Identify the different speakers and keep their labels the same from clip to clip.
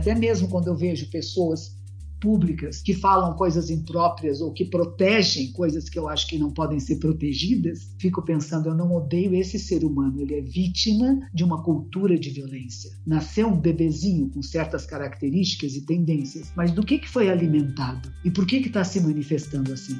Speaker 1: até mesmo quando eu vejo pessoas públicas que falam coisas impróprias ou que protegem coisas que eu acho que não podem ser protegidas, fico pensando, eu não odeio esse ser humano, ele é vítima de uma cultura de violência. Nasceu um bebezinho com certas características e tendências, mas do que, que foi alimentado? E por que está se manifestando assim?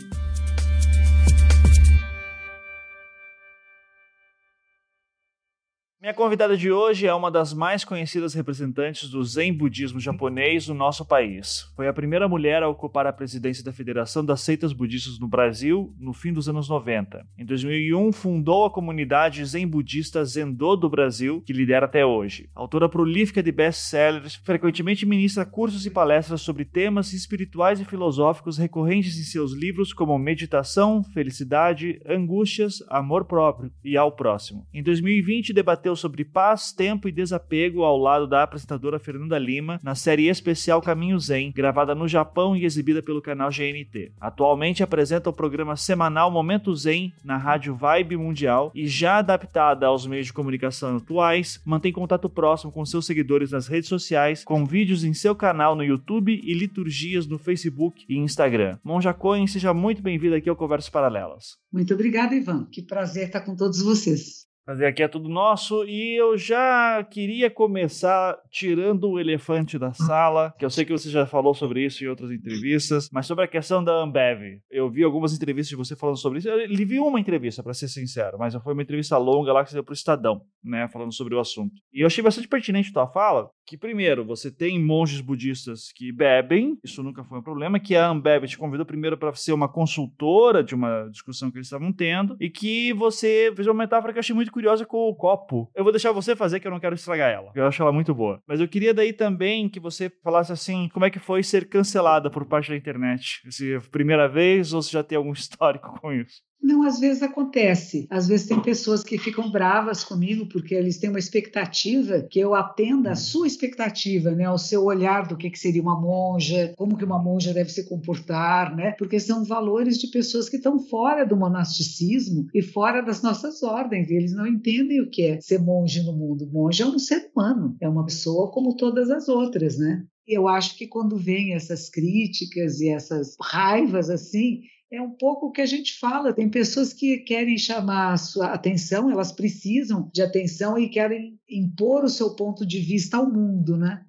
Speaker 2: Minha convidada de hoje é uma das mais conhecidas representantes do Zen budismo japonês no nosso país. Foi a primeira mulher a ocupar a presidência da Federação das Seitas Budistas no Brasil no fim dos anos 90. Em 2001, fundou a comunidade Zen Budista Zendo do Brasil, que lidera até hoje. Autora prolífica de best-sellers, frequentemente ministra cursos e palestras sobre temas espirituais e filosóficos recorrentes em seus livros como Meditação, Felicidade, Angústias, Amor Próprio e ao Próximo. Em 2020, debateu debateu sobre paz, tempo e desapego ao lado da apresentadora Fernanda Lima na série especial Caminho Zen, gravada no Japão e exibida pelo canal GNT. Atualmente apresenta o programa semanal Momento Zen na rádio Vibe Mundial e já adaptada aos meios de comunicação atuais, mantém contato próximo com seus seguidores nas redes sociais, com vídeos em seu canal no YouTube e liturgias no Facebook e Instagram. Monja Cohen, seja muito bem-vinda aqui ao Conversas Paralelas.
Speaker 1: Muito obrigada, Ivan. Que prazer estar com todos vocês.
Speaker 2: Prazer aqui é tudo nosso e eu já queria começar tirando o elefante da sala, que eu sei que você já falou sobre isso em outras entrevistas, mas sobre a questão da Ambev. Eu vi algumas entrevistas de você falando sobre isso. Eu vi uma entrevista, para ser sincero, mas foi uma entrevista longa lá que você deu pro Estadão, né, falando sobre o assunto. E eu achei bastante pertinente tua fala, que primeiro, você tem monges budistas que bebem, isso nunca foi um problema, que a Ambev te convidou primeiro para ser uma consultora de uma discussão que eles estavam tendo, e que você fez uma metáfora que eu achei muito curiosa com o copo. Eu vou deixar você fazer, que eu não quero estragar ela. Eu acho ela muito boa. Mas eu queria daí também que você falasse assim, como é que foi ser cancelada por parte da internet? Se é a primeira vez ou se já tem algum histórico com isso?
Speaker 1: Não, às vezes acontece. Às vezes tem pessoas que ficam bravas comigo porque eles têm uma expectativa que eu atenda a sua expectativa, né? O seu olhar do que, que seria uma monja, como que uma monja deve se comportar, né? Porque são valores de pessoas que estão fora do monasticismo e fora das nossas ordens. E eles não entendem o que é ser monge no mundo. Monge é um ser humano, é uma pessoa como todas as outras, né? Eu acho que quando vem essas críticas e essas raivas assim, é um pouco o que a gente fala. Tem pessoas que querem chamar a sua atenção, elas precisam de atenção e querem impor o seu ponto de vista ao mundo, né?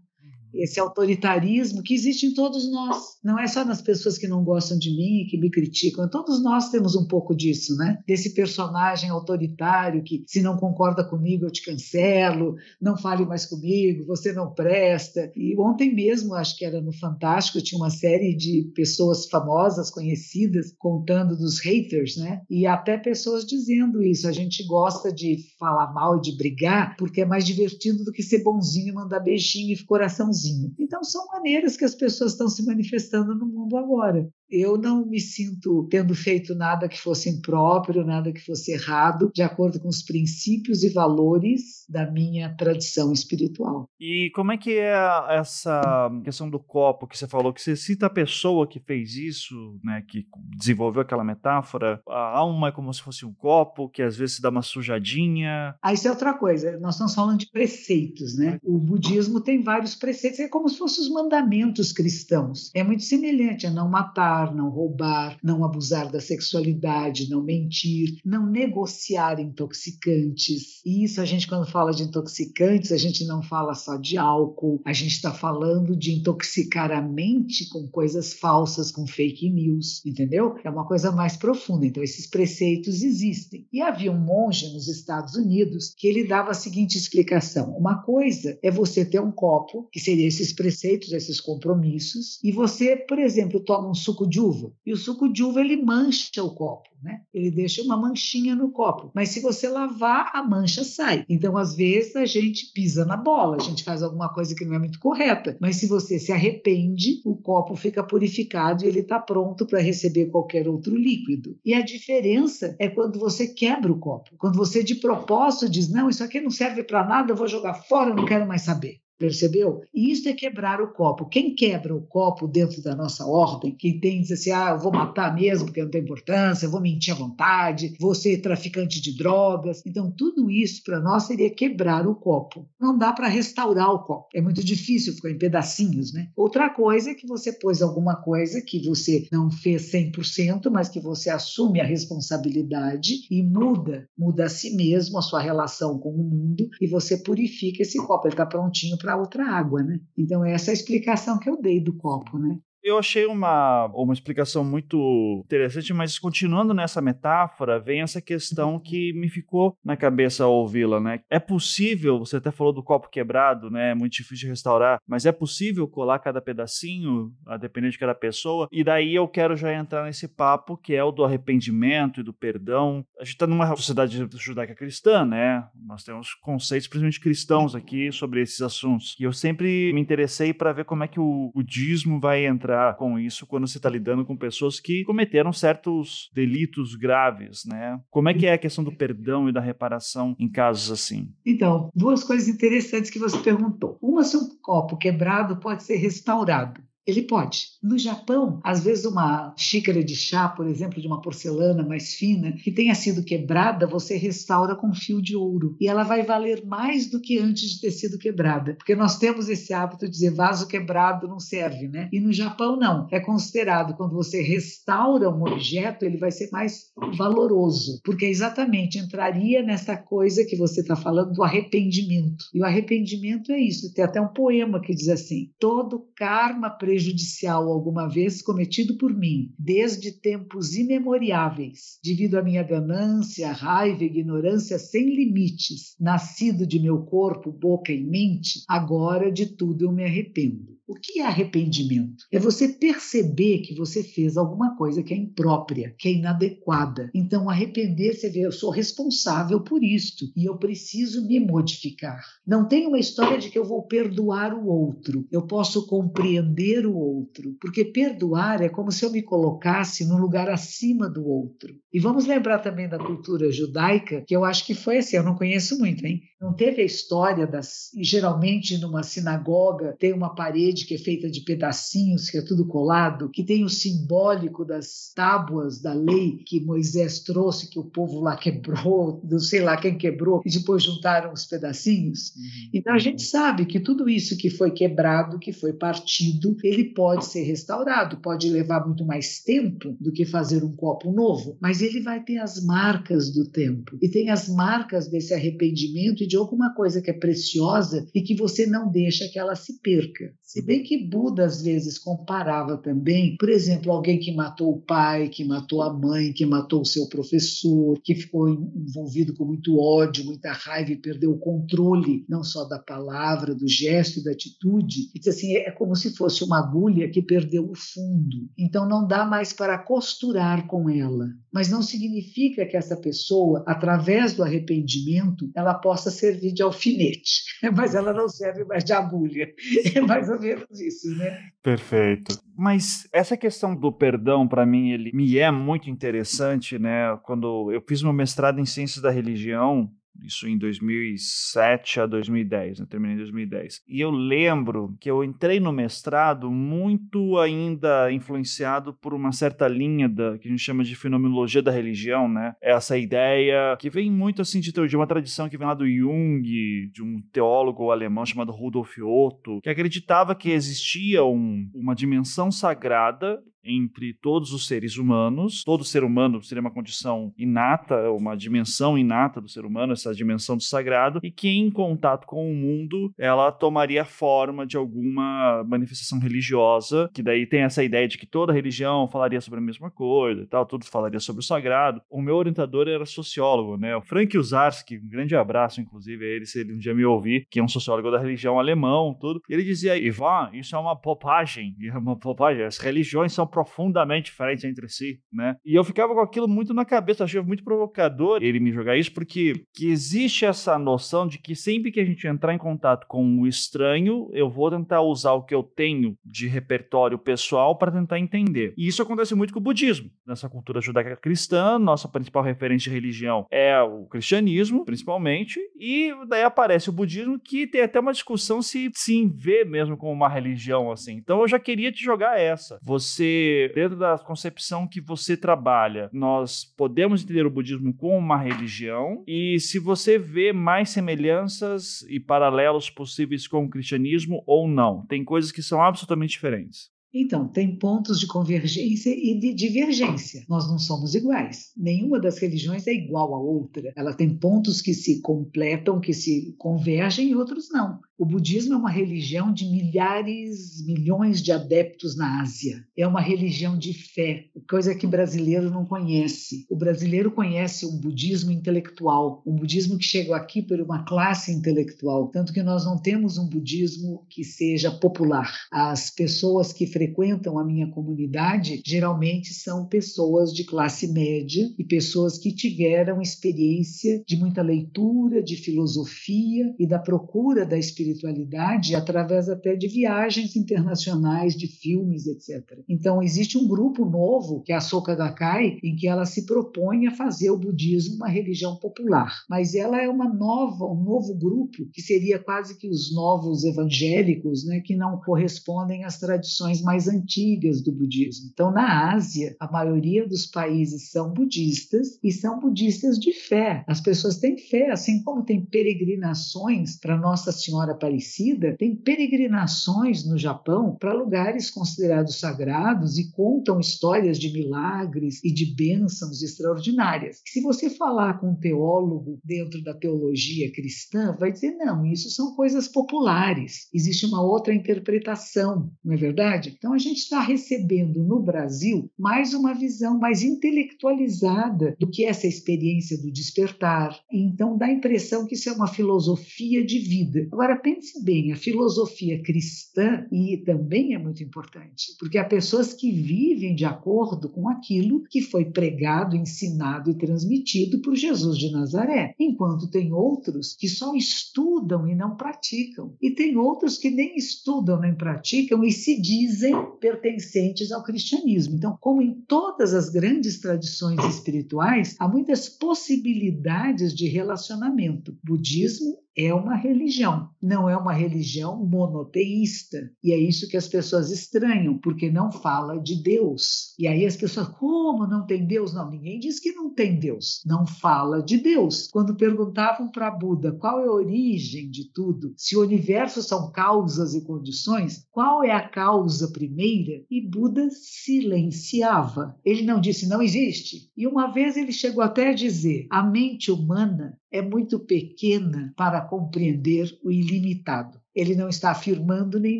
Speaker 1: Esse autoritarismo que existe em todos nós. Não é só nas pessoas que não gostam de mim e que me criticam. Todos nós temos um pouco disso, né? Desse personagem autoritário que, se não concorda comigo, eu te cancelo, não fale mais comigo, você não presta. E ontem mesmo, acho que era no Fantástico, tinha uma série de pessoas famosas, conhecidas, contando dos haters, né? E até pessoas dizendo isso. A gente gosta de falar mal e de brigar porque é mais divertido do que ser bonzinho e mandar beijinho e coraçãozinho sozinho. Então, são maneiras que as pessoas estão se manifestando no mundo agora. Eu não me sinto tendo feito nada que fosse impróprio, nada que fosse errado, de acordo com os princípios e valores da minha tradição espiritual.
Speaker 2: E como é que é essa questão do copo que você falou? Que você cita a pessoa que fez isso, né, que desenvolveu aquela metáfora. A alma é como se fosse um copo, que às vezes se dá uma sujadinha.
Speaker 1: Ah, isso é outra coisa. Nós estamos falando de preceitos, né? O budismo tem vários preceitos, é como se fossem os mandamentos cristãos. É muito semelhante a não matar, não roubar, não abusar da sexualidade, não mentir, não negociar intoxicantes. E isso a gente, quando fala de intoxicantes, a gente não fala só de álcool, a gente está falando de intoxicar a mente com coisas falsas, com fake news, entendeu? É uma coisa mais profunda. Então, esses preceitos existem. E havia um monge nos Estados Unidos que ele dava a seguinte explicação: uma coisa é você ter um copo, que seria esses preceitos, esses compromissos, e você, por exemplo, toma um suco de uva. E o suco de uva ele mancha o copo, né? Ele deixa uma manchinha no copo. Mas se você lavar, a mancha sai. Então, às vezes, a gente pisa na bola, a gente faz alguma coisa que não é muito correta. Mas se você se arrepende, o copo fica purificado e ele está pronto para receber qualquer outro líquido. E a diferença é quando você quebra o copo. Quando você de propósito diz: não, isso aqui não serve para nada, eu vou jogar fora, eu não quero mais saber. Percebeu? E isso é quebrar o copo. Quem quebra o copo dentro da nossa ordem, quem tem diz assim, ah, eu vou matar mesmo porque não tem importância, eu vou mentir à vontade, vou ser traficante de drogas. Então, tudo isso para nós seria quebrar o copo. Não dá para restaurar o copo. É muito difícil ficar em pedacinhos, né? Outra coisa é que você pôs alguma coisa que você não fez 100%, mas que você assume a responsabilidade e muda, muda a si mesmo, a sua relação com o mundo e você purifica esse copo. Ele está prontinho para outra água, né? Então, essa é a explicação que eu dei do copo, né?
Speaker 2: Eu achei uma, uma explicação muito interessante, mas continuando nessa metáfora, vem essa questão que me ficou na cabeça ao ouvi-la, né? É possível, você até falou do copo quebrado, né? É muito difícil de restaurar, mas é possível colar cada pedacinho, a depender de cada pessoa. E daí eu quero já entrar nesse papo que é o do arrependimento e do perdão. A gente está numa sociedade judaica cristã, né? Nós temos conceitos, principalmente cristãos aqui, sobre esses assuntos. E eu sempre me interessei para ver como é que o budismo vai entrar com isso quando você está lidando com pessoas que cometeram certos delitos graves, né? Como é que é a questão do perdão e da reparação em casos assim?
Speaker 1: Então, duas coisas interessantes que você perguntou. Uma, se um copo quebrado pode ser restaurado. Ele pode. No Japão, às vezes uma xícara de chá, por exemplo, de uma porcelana mais fina, que tenha sido quebrada, você restaura com fio de ouro. E ela vai valer mais do que antes de ter sido quebrada. Porque nós temos esse hábito de dizer vaso quebrado não serve, né? E no Japão, não. É considerado, quando você restaura um objeto, ele vai ser mais valoroso. Porque exatamente entraria nessa coisa que você está falando do arrependimento. E o arrependimento é isso. Tem até um poema que diz assim: todo karma prejudicial alguma vez cometido por mim, desde tempos imemoriáveis, devido à minha ganância, raiva e ignorância sem limites, nascido de meu corpo, boca e mente, agora de tudo eu me arrependo. O que é arrependimento? É você perceber que você fez alguma coisa que é imprópria, que é inadequada. Então, arrepender-se é ver, eu sou responsável por isto e eu preciso me modificar. Não tem uma história de que eu vou perdoar o outro. Eu posso compreender o outro, porque perdoar é como se eu me colocasse no lugar acima do outro. E vamos lembrar também da cultura judaica, que eu acho que foi assim, eu não conheço muito, hein? Não teve a história das. Geralmente, numa sinagoga, tem uma parede parede que é feita de pedacinhos, que é tudo colado, que tem o simbólico das tábuas da lei que Moisés trouxe, que o povo lá quebrou, não sei lá quem quebrou, e depois juntaram os pedacinhos. Uhum. Então a gente sabe que tudo isso que foi quebrado, que foi partido, ele pode ser restaurado, pode levar muito mais tempo do que fazer um copo novo, mas ele vai ter as marcas do tempo e tem as marcas desse arrependimento e de alguma coisa que é preciosa e que você não deixa que ela se perca. Se bem que Buda às vezes comparava também, por exemplo, alguém que matou o pai, que matou a mãe, que matou o seu professor, que ficou envolvido com muito ódio, muita raiva e perdeu o controle não só da palavra, do gesto e da atitude. E diz assim, é como se fosse uma agulha que perdeu o fundo. Então não dá mais para costurar com ela. Mas não significa que essa pessoa, através do arrependimento, ela possa servir de alfinete, mas ela não serve mais de agulha. É mais ou menos isso, né?
Speaker 2: Perfeito. Mas essa questão do perdão, para mim, ele me é muito interessante, né? Quando eu fiz meu mestrado em ciências da religião, isso em 2007 a 2010, né? terminei em 2010. E eu lembro que eu entrei no mestrado muito ainda influenciado por uma certa linha da que a gente chama de fenomenologia da religião, né? Essa ideia que vem muito assim de, de uma tradição que vem lá do Jung, de um teólogo alemão chamado Rudolf Otto, que acreditava que existia um, uma dimensão sagrada entre todos os seres humanos. Todo ser humano seria uma condição inata, uma dimensão inata do ser humano, essa dimensão do sagrado, e que em contato com o mundo ela tomaria forma de alguma manifestação religiosa, que daí tem essa ideia de que toda religião falaria sobre a mesma coisa e tal, tudo falaria sobre o sagrado. O meu orientador era sociólogo, né? O Frank Uzarski, um grande abraço, inclusive, a ele, se ele um dia me ouvir, que é um sociólogo da religião alemão, tudo. Ele dizia, Ivan, isso é uma popagem, é uma popagem, as religiões são profundamente diferentes entre si, né? E eu ficava com aquilo muito na cabeça, achei muito provocador ele me jogar isso, porque que existe essa noção de que sempre que a gente entrar em contato com o estranho, eu vou tentar usar o que eu tenho de repertório pessoal para tentar entender. E isso acontece muito com o budismo. Nessa cultura judaica cristã, nossa principal referência de religião é o cristianismo, principalmente, e daí aparece o budismo que tem até uma discussão se se vê mesmo como uma religião assim. Então eu já queria te jogar essa. Você, dentro da concepção que você trabalha, nós podemos entender o budismo como uma religião e se você vê mais semelhanças e paralelos possíveis com o cristianismo ou não. Tem coisas que são absolutamente diferentes.
Speaker 1: Então, tem pontos de convergência e de divergência. Nós não somos iguais. Nenhuma das religiões é igual à outra. Ela tem pontos que se completam, que se convergem e outros não. O budismo é uma religião de milhares, milhões de adeptos na Ásia. É uma religião de fé, coisa que o brasileiro não conhece. O brasileiro conhece um budismo intelectual, um budismo que chegou aqui por uma classe intelectual, tanto que nós não temos um budismo que seja popular. As pessoas que frequentam a minha comunidade geralmente são pessoas de classe média e pessoas que tiveram experiência de muita leitura, de filosofia e da procura da espiritualidade através até de viagens internacionais, de filmes, etc. Então, existe um grupo novo, que é a Soka Gakkai, em que ela se propõe a fazer o budismo uma religião popular. Mas ela é uma nova, um novo grupo, que seria quase que os novos evangélicos, né, que não correspondem às tradições mais antigas do budismo. Então, na Ásia, a maioria dos países são budistas e são budistas de fé. As pessoas têm fé, assim como tem peregrinações para Nossa Senhora Aparecida tem peregrinações no Japão para lugares considerados sagrados e contam histórias de milagres e de bênçãos extraordinárias. Se você falar com um teólogo dentro da teologia cristã, vai dizer: não, isso são coisas populares, existe uma outra interpretação, não é verdade? Então a gente está recebendo no Brasil mais uma visão mais intelectualizada do que essa experiência do despertar. Então dá a impressão que isso é uma filosofia de vida. Agora, pense bem, a filosofia cristã e também é muito importante, porque há pessoas que vivem de acordo com aquilo que foi pregado, ensinado e transmitido por Jesus de Nazaré, enquanto tem outros que só estudam e não praticam, e tem outros que nem estudam nem praticam e se dizem pertencentes ao cristianismo. Então, como em todas as grandes tradições espirituais, há muitas possibilidades de relacionamento. Budismo é uma religião, não é uma religião monoteísta. E é isso que as pessoas estranham, porque não fala de Deus. E aí as pessoas, como não tem Deus? Não, ninguém diz que não tem Deus, não fala de Deus. Quando perguntavam para Buda qual é a origem de tudo, se o universo são causas e condições, qual é a causa primeira? E Buda silenciava. Ele não disse não existe. E uma vez ele chegou até a dizer: a mente humana é muito pequena para compreender o ilimitado. Ele não está afirmando nem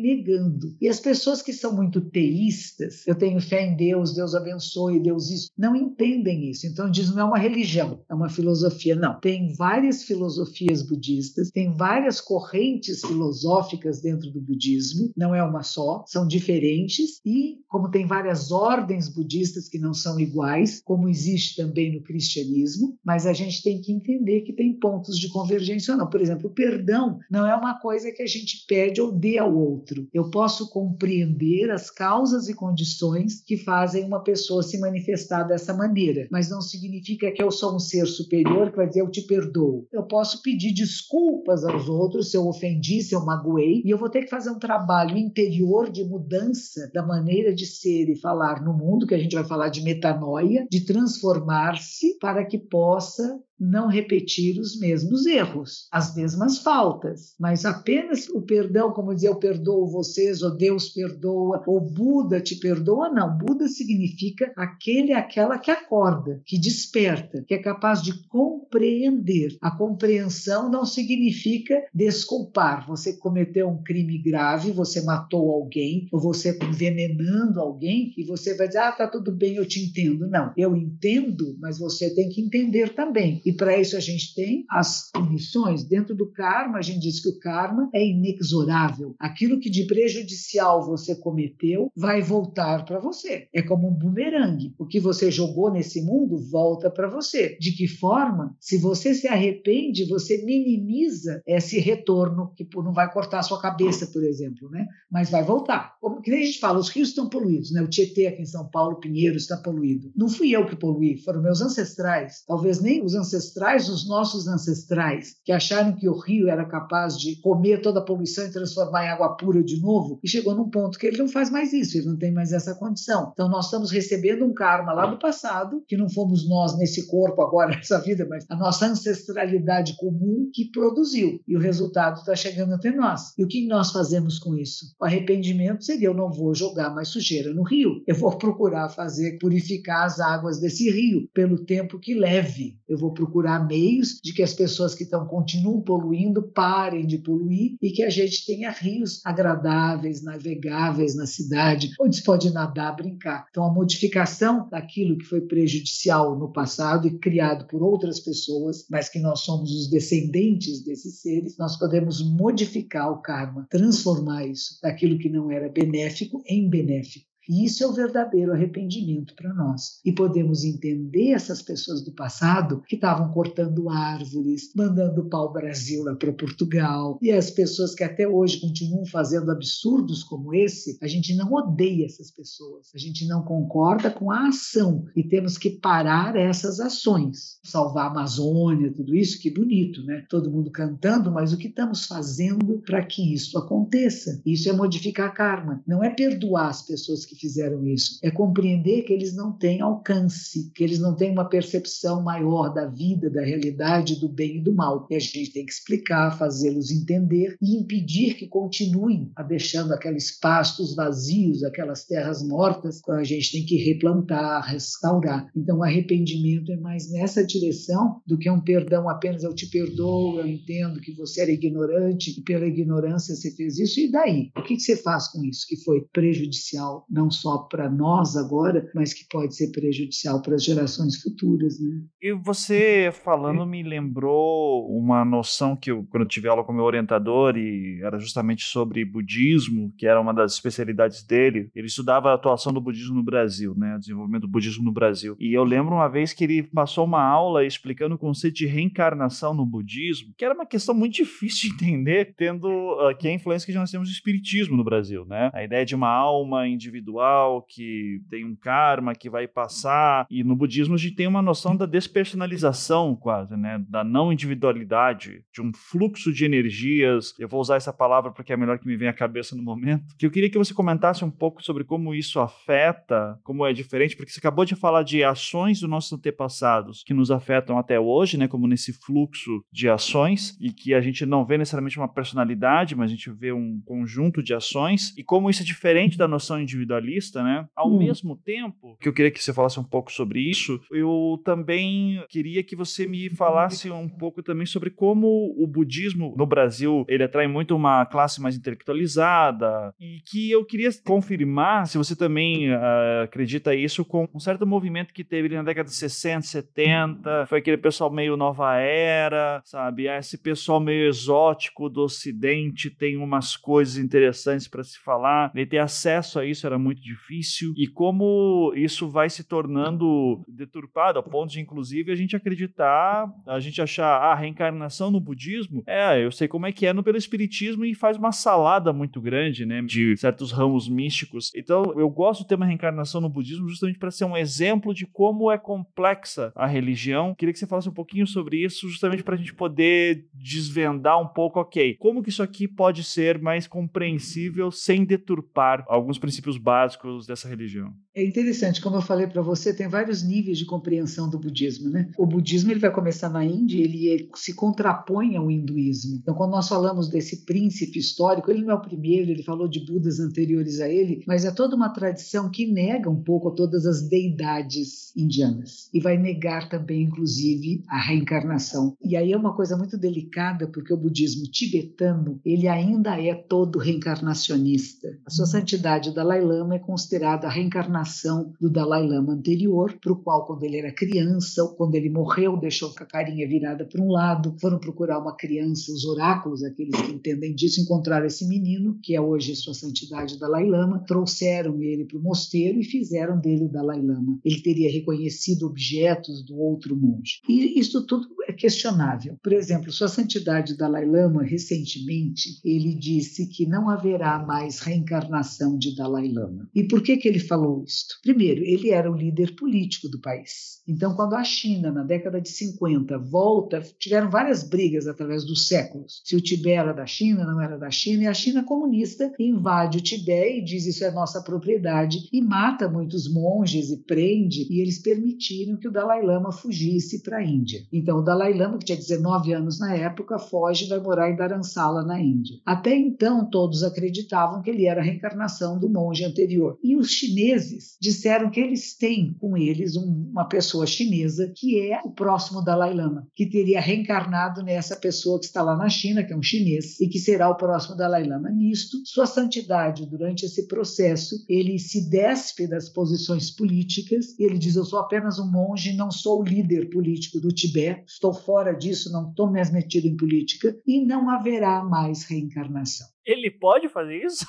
Speaker 1: negando. E as pessoas que são muito teístas, eu tenho fé em Deus, Deus abençoe, Deus isso, não entendem isso. Então diz não é uma religião, é uma filosofia. Não. Tem várias filosofias budistas, tem várias correntes filosóficas dentro do budismo, não é uma só, são diferentes e como tem várias ordens budistas que não são iguais, como existe também no cristianismo, mas a gente tem que entender que tem pontos de convergência ou não. Por exemplo, o perdão não é uma coisa que a gente gente pede ou dê ao outro. Eu posso compreender as causas e condições que fazem uma pessoa se manifestar dessa maneira, mas não significa que eu sou um ser superior que vai dizer eu te perdoo. Eu posso pedir desculpas aos outros se eu ofendi, se eu magoei, e eu vou ter que fazer um trabalho interior de mudança da maneira de ser e falar no mundo, que a gente vai falar de metanoia, de transformar-se para que possa não repetir os mesmos erros, as mesmas faltas, mas apenas o perdão, como dizer, eu perdoo vocês, ou Deus perdoa, ou Buda te perdoa, não. Buda significa aquele, aquela que acorda, que desperta, que é capaz de compreender. A compreensão não significa desculpar. Você cometeu um crime grave, você matou alguém, ou você está envenenando alguém, e você vai dizer, ah, tá tudo bem, eu te entendo. Não, eu entendo, mas você tem que entender também. E E para isso a gente tem as punições. Dentro do karma, a gente diz que o karma é inexorável. Aquilo que de prejudicial você cometeu vai voltar para você. É como um bumerangue. O que você jogou nesse mundo volta para você. De que forma? Se você se arrepende, você minimiza esse retorno, que não vai cortar a sua cabeça, por exemplo, né? mas vai voltar. Como que nem a gente fala, os rios estão poluídos, né? o Tietê aqui em São Paulo, Pinheiro está poluído. Não fui eu que poluí, foram meus ancestrais. Talvez nem os ancestrais dos nossos ancestrais, que acharam que o rio era capaz de comer toda a poluição e transformar em água pura de novo, e chegou num ponto que ele não faz mais isso, ele não tem mais essa condição. Então nós estamos recebendo um karma lá do passado, que não fomos nós nesse corpo agora, nessa vida, mas a nossa ancestralidade comum que produziu. E o resultado está chegando até nós. E o que nós fazemos com isso? O arrependimento seria: eu não vou jogar mais sujeira no rio, eu vou procurar fazer purificar as águas desse rio pelo tempo que leve. Eu vou procurar meios de que as pessoas que estão continuam poluindo parem de poluir e que a gente tenha rios agradáveis, navegáveis na cidade, onde se pode nadar, brincar. Então, a modificação daquilo que foi prejudicial no passado e criado por outras pessoas, mas que nós somos os descendentes desses seres, nós podemos modificar o karma, transformar isso daquilo que não era benéfico em benéfico. E isso é o verdadeiro arrependimento para nós. E podemos entender essas pessoas do passado que estavam cortando árvores, mandando pau-brasil lá para Portugal, e as pessoas que até hoje continuam fazendo absurdos como esse, a gente não odeia essas pessoas, a gente não concorda com a ação e temos que parar essas ações. Salvar a Amazônia, tudo isso, que bonito, né? Todo mundo cantando, mas o que estamos fazendo para que isso aconteça? Isso é modificar karma, não é perdoar as pessoas que que fizeram isso. É compreender que eles não têm alcance, que eles não têm uma percepção maior da vida, da realidade, do bem e do mal. E a gente tem que explicar, fazê-los entender e impedir que continuem a deixando aqueles pastos vazios, aquelas terras mortas, que a gente tem que replantar, restaurar. Então, o arrependimento é mais nessa direção do que um perdão apenas eu te perdoo, eu entendo que você era ignorante e pela ignorância você fez isso. E daí? O que você faz com isso que foi prejudicial? Não não só para nós agora, mas que pode ser prejudicial para as gerações futuras. Né?
Speaker 2: E você falando me lembrou uma noção que eu, quando eu tive aula com meu orientador, e era justamente sobre budismo, que era uma das especialidades dele, ele estudava a atuação do budismo no Brasil, né, o desenvolvimento do budismo no Brasil. E eu lembro uma vez que ele passou uma aula explicando o conceito de reencarnação no budismo, que era uma questão muito difícil de entender, tendo aqui a influência que nós temos do espiritismo no Brasil, né? A ideia de uma alma individual individual, que tem um karma que vai passar. E no budismo a gente tem uma noção da despersonalização, quase, né? Da não individualidade, de um fluxo de energias. Eu vou usar essa palavra porque é a melhor que me vem à cabeça no momento. Que eu queria que você comentasse um pouco sobre como isso afeta, como é diferente, porque você acabou de falar de ações dos nossos antepassados que nos afetam até hoje, né? Como nesse fluxo de ações e que a gente não vê necessariamente uma personalidade, mas a gente vê um conjunto de ações e como isso é diferente da noção individual lista, né? Ao hum. mesmo tempo que eu queria que você falasse um pouco sobre isso, eu também queria que você me falasse um pouco também sobre como o budismo no Brasil ele atrai muito uma classe mais intelectualizada e que eu queria confirmar se você também uh, acredita isso com um certo movimento que teve na década de 60, 70, foi aquele pessoal meio nova era, sabe? Ah, esse pessoal meio exótico do ocidente tem umas coisas interessantes para se falar, ele ter acesso a isso era muito muito difícil e como isso vai se tornando deturpado a ponto de, inclusive, a gente acreditar, a gente achar a ah, reencarnação no budismo, é, eu sei como é que é no pelo espiritismo e faz uma salada muito grande, né, de certos ramos místicos. Então, eu gosto do tema reencarnação no budismo justamente para ser um exemplo de como é complexa a religião. Queria que você falasse um pouquinho sobre isso, justamente para a gente poder desvendar um pouco, ok, como que isso aqui pode ser mais compreensível sem deturpar alguns princípios básicos básicos dessa religião.
Speaker 1: É interessante, como eu falei para você, tem vários níveis de compreensão do budismo, né? O budismo ele vai começar na Índia, ele se contrapõe ao hinduísmo. Então, quando nós falamos desse príncipe histórico, ele não é o primeiro, ele falou de Budas anteriores a ele, mas é toda uma tradição que nega um pouco todas as deidades indianas e vai negar também, inclusive, a reencarnação. E aí é uma coisa muito delicada, porque o budismo tibetano ele ainda é todo reencarnacionista. A sua santidade, o Dalai Lama, é considerada a reencarnação do Dalai Lama anterior, para o qual, quando ele era criança, quando ele morreu, deixou com a carinha virada para um lado, foram procurar uma criança, os oráculos, aqueles que entendem disso, encontraram esse menino, que é hoje Sua Santidade Dalai Lama, trouxeram ele para o mosteiro e fizeram dele o Dalai Lama. Ele teria reconhecido objetos do outro monge. E isso tudo é questionável. Por exemplo, Sua Santidade Dalai Lama, recentemente, ele disse que não haverá mais reencarnação de Dalai Lama. E por que, que ele falou isto? Primeiro, ele era o líder político do país. Então, quando a China, na década de 50, volta, tiveram várias brigas através dos séculos. Se o Tibete era da China, não era da China, e a China comunista invade o Tibete e diz isso é nossa propriedade e mata muitos monges e prende, e eles permitiram que o Dalai Lama fugisse para a Índia. Então, o Dalai Lama, que tinha 19 anos na época, foge e vai morar em Dharamsala, na Índia. Até então, todos acreditavam que ele era a reencarnação do monge anterior. E os chineses disseram que eles têm com eles um, uma pessoa chinesa que é o próximo Dalai Lama, que teria reencarnado nessa pessoa que está lá na China, que é um chinês, e que será o próximo Dalai Lama. Nisto, Sua Santidade, durante esse processo, ele se despe das posições políticas e ele diz: Eu sou apenas um monge, não sou o líder político do Tibete, estou fora disso, não estou mais metido em política, e não haverá mais reencarnação.
Speaker 2: Ele pode fazer isso?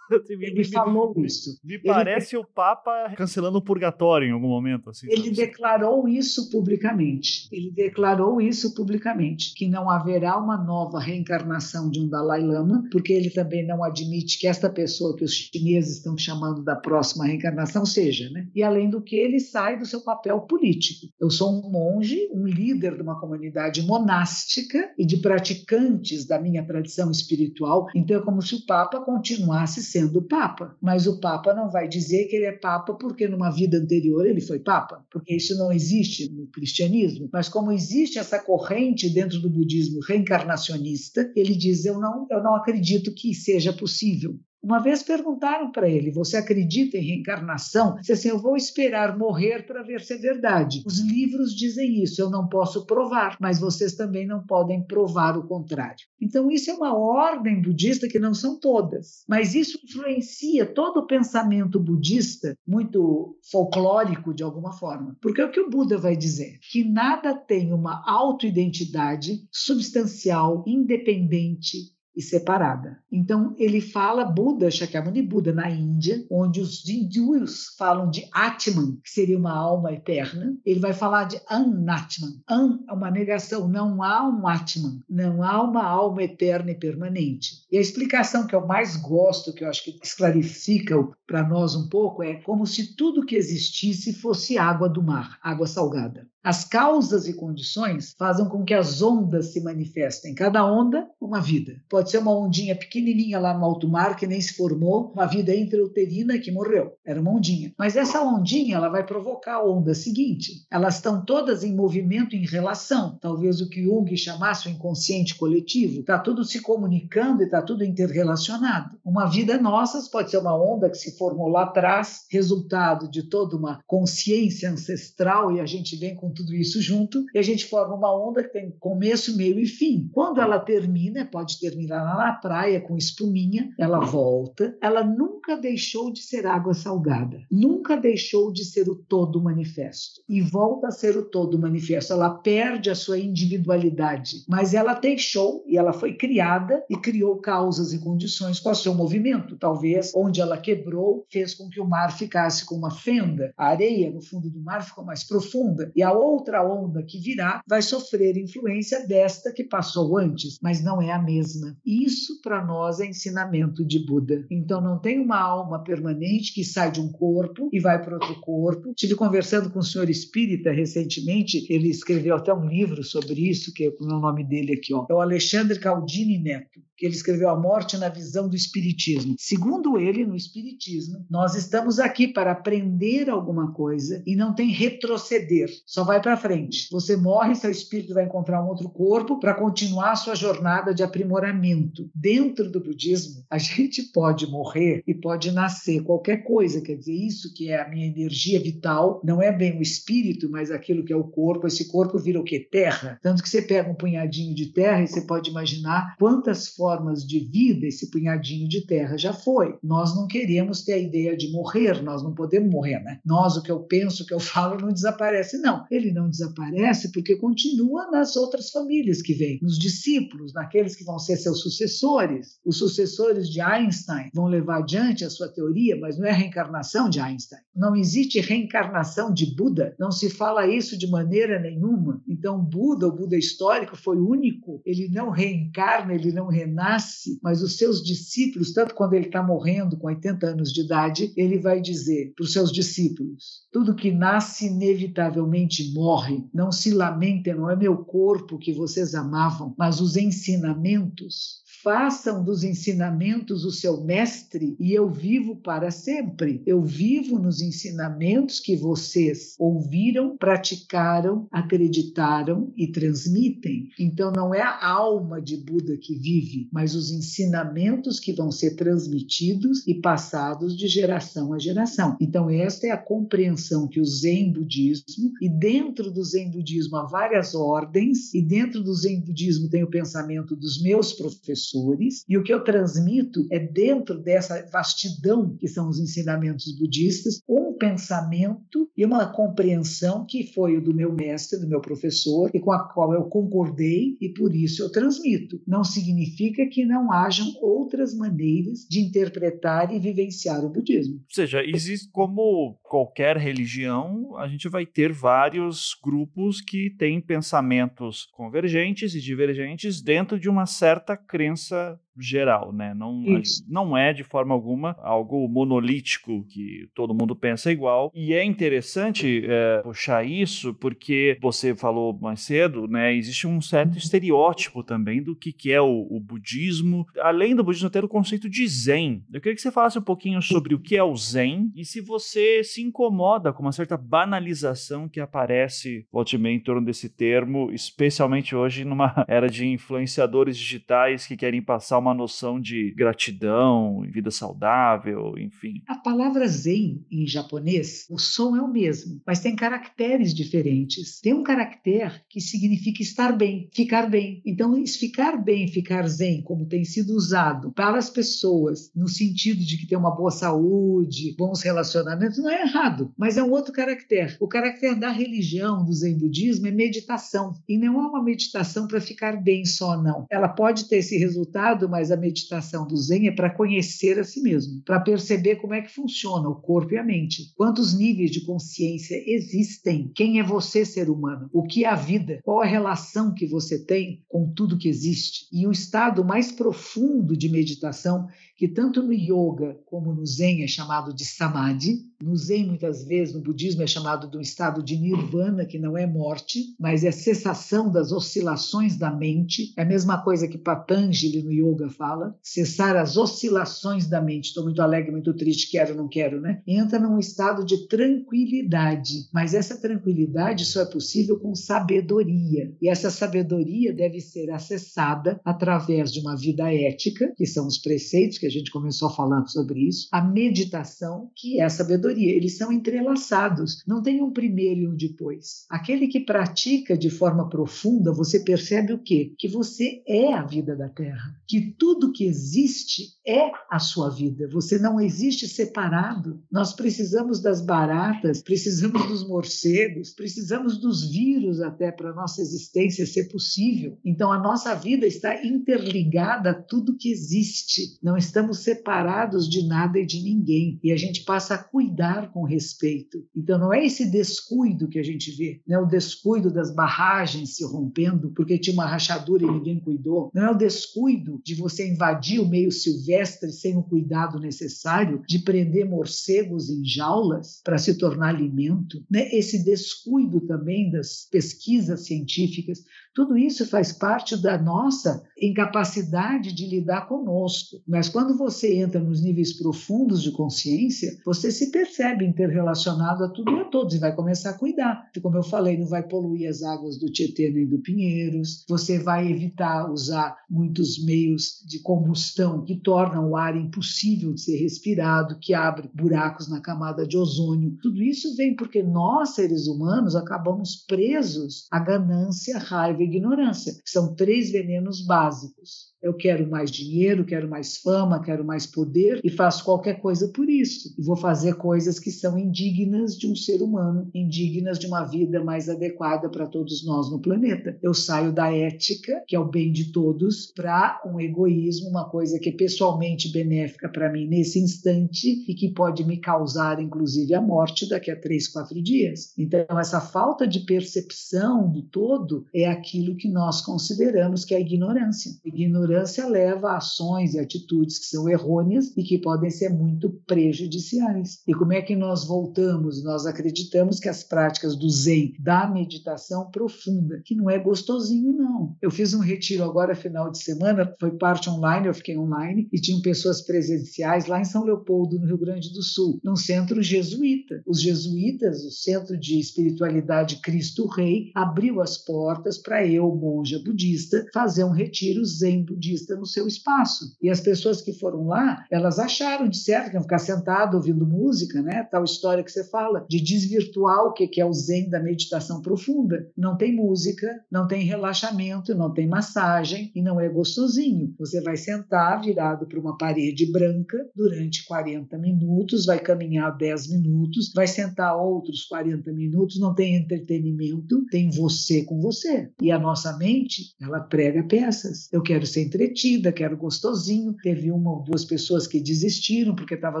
Speaker 1: Ele me, falou isso.
Speaker 2: Me parece ele... o Papa cancelando o purgatório em algum momento. Assim,
Speaker 1: ele declarou isso publicamente. Ele declarou isso publicamente, que não haverá uma nova reencarnação de um Dalai Lama, porque ele também não admite que esta pessoa que os chineses estão chamando da próxima reencarnação seja. Né? E além do que, ele sai do seu papel político. Eu sou um monge, um líder de uma comunidade monástica e de praticantes da minha tradição espiritual, então é como se o Papa continuasse sendo Papa. Mas o Papa não vai dizer que ele é Papa porque numa vida anterior ele foi Papa, porque isso não existe no cristianismo. Mas como existe essa corrente dentro do budismo reencarnacionista, ele diz: eu não, eu não acredito que seja possível. Uma vez perguntaram para ele: Você acredita em reencarnação? Disse assim: Eu vou esperar morrer para ver se é verdade. Os livros dizem isso, eu não posso provar, mas vocês também não podem provar o contrário. Então, isso é uma ordem budista que não são todas, mas isso influencia todo o pensamento budista, muito folclórico de alguma forma. Porque é o que o Buda vai dizer: que nada tem uma autoidentidade substancial, independente, e separada. Então, ele fala Buda, Shakyamuni Buda, na Índia, onde os hindus falam de Atman, que seria uma alma eterna. Ele vai falar de Anatman. An é uma negação, não há um Atman, não há uma alma eterna e permanente. E a explicação que eu mais gosto, que eu acho que esclarifica para nós um pouco, é como se tudo que existisse fosse água do mar, água salgada. As causas e condições fazem com que as ondas se manifestem. Cada onda, uma vida. Pode ser uma ondinha pequenininha lá no alto mar que nem se formou, uma vida intrauterina que morreu. Era uma ondinha. Mas essa ondinha, ela vai provocar a onda seguinte. Elas estão todas em movimento, em relação. Talvez o que Jung chamasse o inconsciente coletivo. Está tudo se comunicando e está tudo interrelacionado. Uma vida nossa pode ser uma onda que se formou lá atrás, resultado de toda uma consciência ancestral e a gente vem com tudo isso junto e a gente forma uma onda que tem começo, meio e fim. Quando ela termina, pode terminar lá na praia com espuminha, ela volta. Ela nunca deixou de ser água salgada, nunca deixou de ser o todo manifesto e volta a ser o todo manifesto. Ela perde a sua individualidade, mas ela deixou e ela foi criada e criou causas e condições com o seu movimento. Talvez onde ela quebrou fez com que o mar ficasse com uma fenda, a areia no fundo do mar ficou mais profunda e a outra onda que virá vai sofrer influência desta que passou antes, mas não é a mesma. Isso para nós é ensinamento de Buda. Então não tem uma alma permanente que sai de um corpo e vai para outro corpo. Tive conversando com o senhor espírita recentemente, ele escreveu até um livro sobre isso, que é o nome dele aqui, ó. É o Alexandre Caldini Neto que ele escreveu A Morte na Visão do Espiritismo. Segundo ele, no Espiritismo, nós estamos aqui para aprender alguma coisa e não tem retroceder, só vai para frente. Você morre, seu espírito vai encontrar um outro corpo para continuar a sua jornada de aprimoramento. Dentro do budismo, a gente pode morrer e pode nascer qualquer coisa, quer dizer, isso que é a minha energia vital, não é bem o espírito, mas aquilo que é o corpo. Esse corpo vira o que? Terra. Tanto que você pega um punhadinho de terra e você pode imaginar quantas formas de vida, esse punhadinho de terra já foi. Nós não queremos ter a ideia de morrer, nós não podemos morrer, né? Nós, o que eu penso, o que eu falo, não desaparece. Não, ele não desaparece porque continua nas outras famílias que vêm, nos discípulos, naqueles que vão ser seus sucessores. Os sucessores de Einstein vão levar adiante a sua teoria, mas não é a reencarnação de Einstein. Não existe reencarnação de Buda, não se fala isso de maneira nenhuma. Então, Buda, o Buda histórico, foi único, ele não reencarna, ele não renasce, mas os seus discípulos, tanto quando ele está morrendo com 80 anos de idade, ele vai dizer para os seus discípulos: tudo que nasce inevitavelmente morre. Não se lamentem, não é meu corpo que vocês amavam, mas os ensinamentos façam dos ensinamentos o seu mestre e eu vivo para sempre. Eu vivo nos ensinamentos que vocês ouviram, praticaram, acreditaram e transmitem. Então não é a alma de Buda que vive, mas os ensinamentos que vão ser transmitidos e passados de geração a geração. Então esta é a compreensão que o Zen budismo e dentro do Zen budismo há várias ordens e dentro do Zen budismo tem o pensamento dos meus professores professores, e o que eu transmito é dentro dessa vastidão que são os ensinamentos budistas, um pensamento e uma compreensão que foi o do meu mestre, do meu professor, e com a qual eu concordei e por isso eu transmito. Não significa que não hajam outras maneiras de interpretar e vivenciar o budismo. Ou
Speaker 2: seja, existe como qualquer religião, a gente vai ter vários grupos que têm pensamentos convergentes e divergentes dentro de uma certa crença geral, né? Não, não é de forma alguma algo monolítico que todo mundo pensa igual. E é interessante é, puxar isso porque você falou mais cedo, né? Existe um certo estereótipo também do que, que é o, o budismo. Além do budismo ter o conceito de Zen. Eu queria que você falasse um pouquinho sobre o que é o Zen e se você se incomoda com uma certa banalização que aparece volte em torno desse termo, especialmente hoje numa era de influenciadores digitais que querem passar uma uma noção de gratidão, vida saudável, enfim.
Speaker 1: A palavra zen em japonês, o som é o mesmo, mas tem caracteres diferentes. Tem um caractere que significa estar bem, ficar bem. Então, ficar bem, ficar zen, como tem sido usado para as pessoas, no sentido de que tem uma boa saúde, bons relacionamentos, não é errado, mas é um outro caractere. O caractere da religião, do zen budismo, é meditação. E não é uma meditação para ficar bem só, não. Ela pode ter esse resultado, mas a meditação do Zen é para conhecer a si mesmo, para perceber como é que funciona o corpo e a mente. Quantos níveis de consciência existem? Quem é você, ser humano? O que é a vida? Qual a relação que você tem com tudo que existe? E o estado mais profundo de meditação que tanto no yoga como no zen é chamado de samadhi. No zen, muitas vezes, no budismo é chamado de um estado de nirvana, que não é morte, mas é cessação das oscilações da mente. É a mesma coisa que Patanjali no yoga fala, cessar as oscilações da mente. Estou muito alegre, muito triste, quero, não quero, né? Entra num estado de tranquilidade, mas essa tranquilidade só é possível com sabedoria. E essa sabedoria deve ser acessada através de uma vida ética, que são os preceitos que a gente começou falando sobre isso, a meditação, que é a sabedoria. Eles são entrelaçados, não tem um primeiro e um depois. Aquele que pratica de forma profunda, você percebe o quê? Que você é a vida da Terra, que tudo que existe é a sua vida. Você não existe separado. Nós precisamos das baratas, precisamos dos morcegos, precisamos dos vírus até para a nossa existência ser possível. Então a nossa vida está interligada a tudo que existe. Não está estamos separados de nada e de ninguém e a gente passa a cuidar com respeito. Então não é esse descuido que a gente vê, não é o descuido das barragens se rompendo porque tinha uma rachadura e ninguém cuidou, não é o descuido de você invadir o meio silvestre sem o cuidado necessário, de prender morcegos em jaulas para se tornar alimento, né? Esse descuido também das pesquisas científicas, tudo isso faz parte da nossa incapacidade de lidar conosco. Mas quando você entra nos níveis profundos de consciência, você se percebe interrelacionado a tudo e a todos e vai começar a cuidar. E como eu falei, não vai poluir as águas do Tietê nem do Pinheiros, você vai evitar usar muitos meios de combustão que tornam o ar impossível de ser respirado, que abre buracos na camada de ozônio. Tudo isso vem porque nós, seres humanos, acabamos presos à ganância, raiva e ignorância, que são três venenos básicos. Eu quero mais dinheiro, quero mais fama, quero mais poder e faço qualquer coisa por isso. E vou fazer coisas que são indignas de um ser humano, indignas de uma vida mais adequada para todos nós no planeta. Eu saio da ética, que é o bem de todos, para um egoísmo, uma coisa que é pessoalmente benéfica para mim nesse instante e que pode me causar, inclusive, a morte daqui a três, quatro dias. Então, essa falta de percepção do todo é aquilo que nós consideramos que é a ignorância. Ignorância ignorância leva a ações e atitudes que são errôneas e que podem ser muito prejudiciais. E como é que nós voltamos? Nós acreditamos que as práticas do Zen, da meditação profunda, que não é gostosinho, não. Eu fiz um retiro agora, final de semana, foi parte online, eu fiquei online, e tinham pessoas presenciais lá em São Leopoldo, no Rio Grande do Sul, num centro jesuíta. Os jesuítas, o Centro de Espiritualidade Cristo Rei, abriu as portas para eu, monja budista, fazer um retiro Zen budista no seu espaço. E as pessoas que foram lá, elas acharam de certo que iam ficar sentado ouvindo música, né? Tal história que você fala, de desvirtuar o que é o zen da meditação profunda. Não tem música, não tem relaxamento, não tem massagem e não é gostosinho. Você vai sentar virado para uma parede branca durante 40 minutos, vai caminhar 10 minutos, vai sentar outros 40 minutos, não tem entretenimento, tem você com você. E a nossa mente, ela prega peças. Eu quero ser entretida, quero gostosinho. Teve uma ou duas pessoas que desistiram porque estava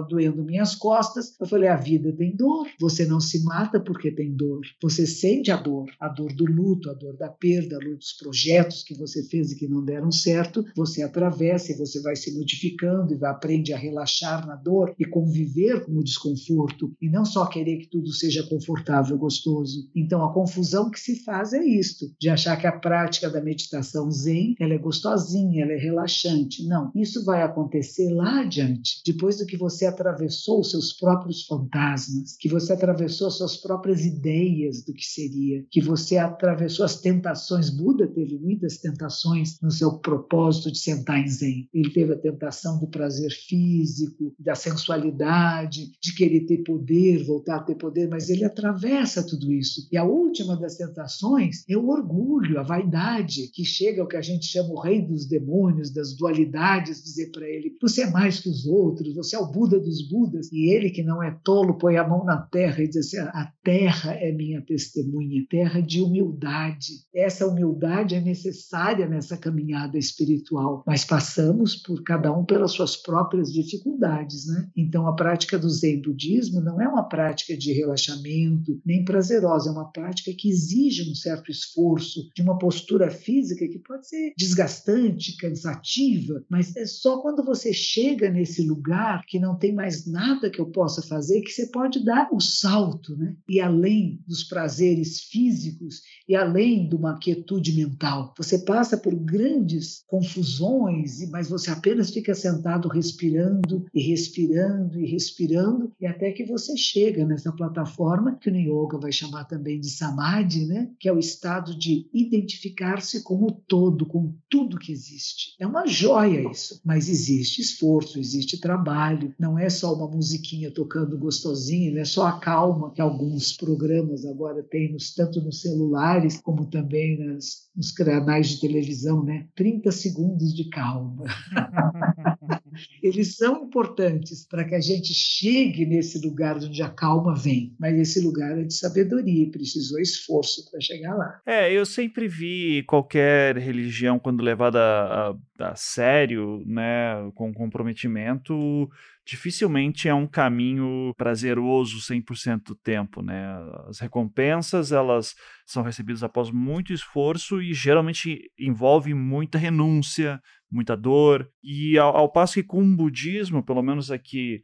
Speaker 1: doendo minhas costas. Eu falei: a vida tem dor. Você não se mata porque tem dor. Você sente a dor, a dor do luto, a dor da perda, a dor dos projetos que você fez e que não deram certo. Você atravessa e você vai se modificando e vai aprender a relaxar na dor e conviver com o desconforto e não só querer que tudo seja confortável, gostoso. Então a confusão que se faz é isto, de achar que a prática da meditação zen, ela é gostosinha, ela é relaxante. Não, isso vai acontecer lá adiante, depois do que você atravessou os seus próprios fantasmas, que você atravessou as suas próprias ideias do que seria, que você atravessou as tentações. Buda teve muitas tentações no seu propósito de sentar em Zen. Ele teve a tentação do prazer físico, da sensualidade, de querer ter poder, voltar a ter poder, mas ele atravessa tudo isso. E a última das tentações é o orgulho, a vaidade, que chega ao que a gente chama o rei dos demônios demônios, das dualidades, dizer para ele: você é mais que os outros, você é o Buda dos Budas. E ele, que não é tolo, põe a mão na terra e diz assim: a terra é minha testemunha, terra de humildade. Essa humildade é necessária nessa caminhada espiritual, mas passamos por cada um pelas suas próprias dificuldades, né? Então a prática do Zen budismo não é uma prática de relaxamento, nem prazerosa, é uma prática que exige um certo esforço, de uma postura física que pode ser desgastante, cansativa, mas é só quando você chega nesse lugar que não tem mais nada que eu possa fazer que você pode dar o salto, né? E além dos prazeres físicos e além de uma quietude mental, você passa por grandes confusões, mas você apenas fica sentado respirando e respirando e respirando e até que você chega nessa plataforma que no yoga vai chamar também de samadhi, né? Que é o estado de identificar-se com o todo, com tudo que existe existe. É uma joia isso, mas existe esforço, existe trabalho. Não é só uma musiquinha tocando gostosinho, não é só a calma que alguns programas agora têm, nos, tanto nos celulares como também nas, nos canais de televisão, né? 30 segundos de calma. Eles são importantes para que a gente chegue nesse lugar onde a calma vem, mas esse lugar é de sabedoria e precisou esforço para chegar lá.
Speaker 2: É, eu sempre vi qualquer religião, quando levada a, sério, né, com comprometimento, dificilmente é um caminho prazeroso 100% do tempo, né? As recompensas, elas são recebidas após muito esforço e geralmente envolve muita renúncia, muita dor. E ao, ao passo que com o budismo, pelo menos aqui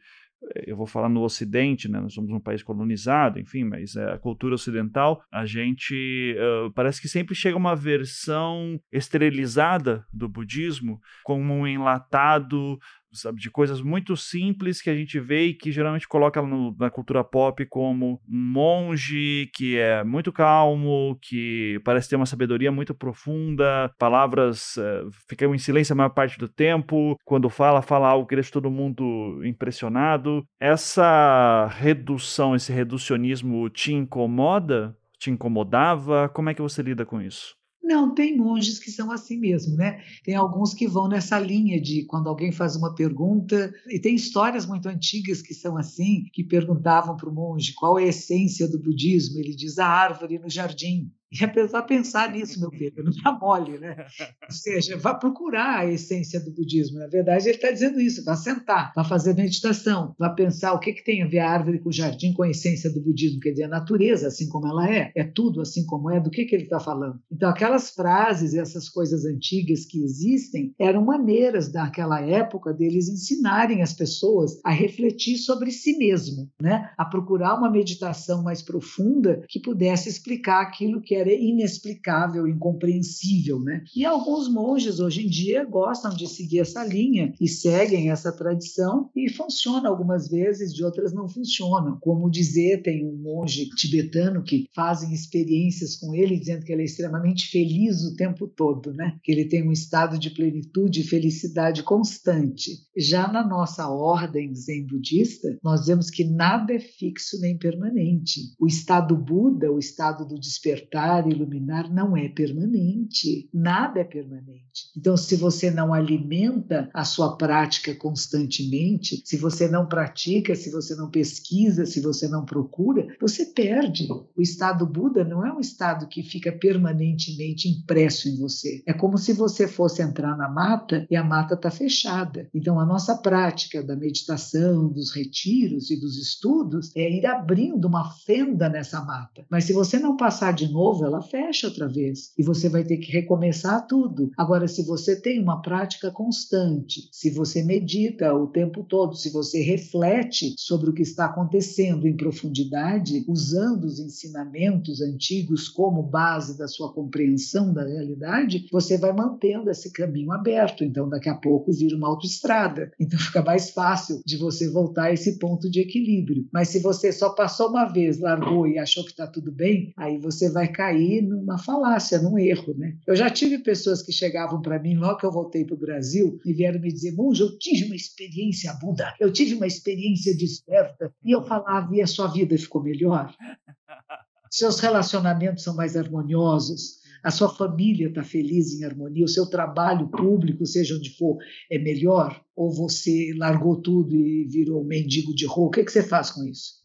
Speaker 2: eu vou falar no Ocidente, né? Nós somos um país colonizado, enfim, mas é, a cultura ocidental, a gente uh, parece que sempre chega uma versão esterilizada do budismo, como um enlatado sabe, de coisas muito simples que a gente vê e que geralmente coloca no, na cultura pop como um monge que é muito calmo, que parece ter uma sabedoria muito profunda, palavras uh, ficam em silêncio a maior parte do tempo, quando fala, fala algo que deixa todo mundo impressionado. Essa redução, esse reducionismo te incomoda? Te incomodava? Como é que você lida com isso?
Speaker 1: Não, tem monges que são assim mesmo, né? Tem alguns que vão nessa linha de quando alguém faz uma pergunta, e tem histórias muito antigas que são assim, que perguntavam para o monge qual é a essência do budismo. Ele diz a árvore no jardim. E a pessoa pensar nisso, meu filho, não dá mole, né? Ou seja, vá procurar a essência do budismo. Na verdade, ele está dizendo isso: vá sentar, vá fazer meditação, vá pensar o que, que tem a ver a árvore com o jardim com a essência do budismo, quer dizer, a natureza, assim como ela é, é tudo assim como é, do que, que ele está falando. Então, aquelas frases, essas coisas antigas que existem, eram maneiras daquela época deles ensinarem as pessoas a refletir sobre si mesmo, né? a procurar uma meditação mais profunda que pudesse explicar aquilo que é era inexplicável, incompreensível, né? E alguns monges hoje em dia gostam de seguir essa linha e seguem essa tradição e funciona algumas vezes, de outras não funcionam. Como dizer, tem um monge tibetano que fazem experiências com ele dizendo que ele é extremamente feliz o tempo todo, né? Que ele tem um estado de plenitude e felicidade constante. Já na nossa ordem zen budista, nós dizemos que nada é fixo nem permanente. O estado Buda, o estado do despertar iluminar não é permanente, nada é permanente. Então, se você não alimenta a sua prática constantemente, se você não pratica, se você não pesquisa, se você não procura, você perde. O estado Buda não é um estado que fica permanentemente impresso em você. É como se você fosse entrar na mata e a mata está fechada. Então, a nossa prática da meditação, dos retiros e dos estudos é ir abrindo uma fenda nessa mata. Mas se você não passar de novo, ela fecha outra vez e você vai ter que recomeçar tudo. Agora, se você tem uma prática constante, se você medita o tempo todo, se você reflete sobre o que está acontecendo em profundidade, usando os ensinamentos antigos como base da sua compreensão da realidade, você vai mantendo esse caminho aberto. Então, daqui a pouco vira uma autoestrada. Então, fica mais fácil de você voltar a esse ponto de equilíbrio. Mas se você só passou uma vez, largou e achou que está tudo bem, aí você vai cair cair numa falácia, num erro. Né? Eu já tive pessoas que chegavam para mim logo que eu voltei para o Brasil e vieram me dizer: Monja, eu tive uma experiência Buda, eu tive uma experiência desperta. E eu falava: e a sua vida ficou melhor? Seus relacionamentos são mais harmoniosos, a sua família está feliz em harmonia, o seu trabalho público, seja onde for, é melhor? Ou você largou tudo e virou mendigo de rua? O que, que você faz com isso?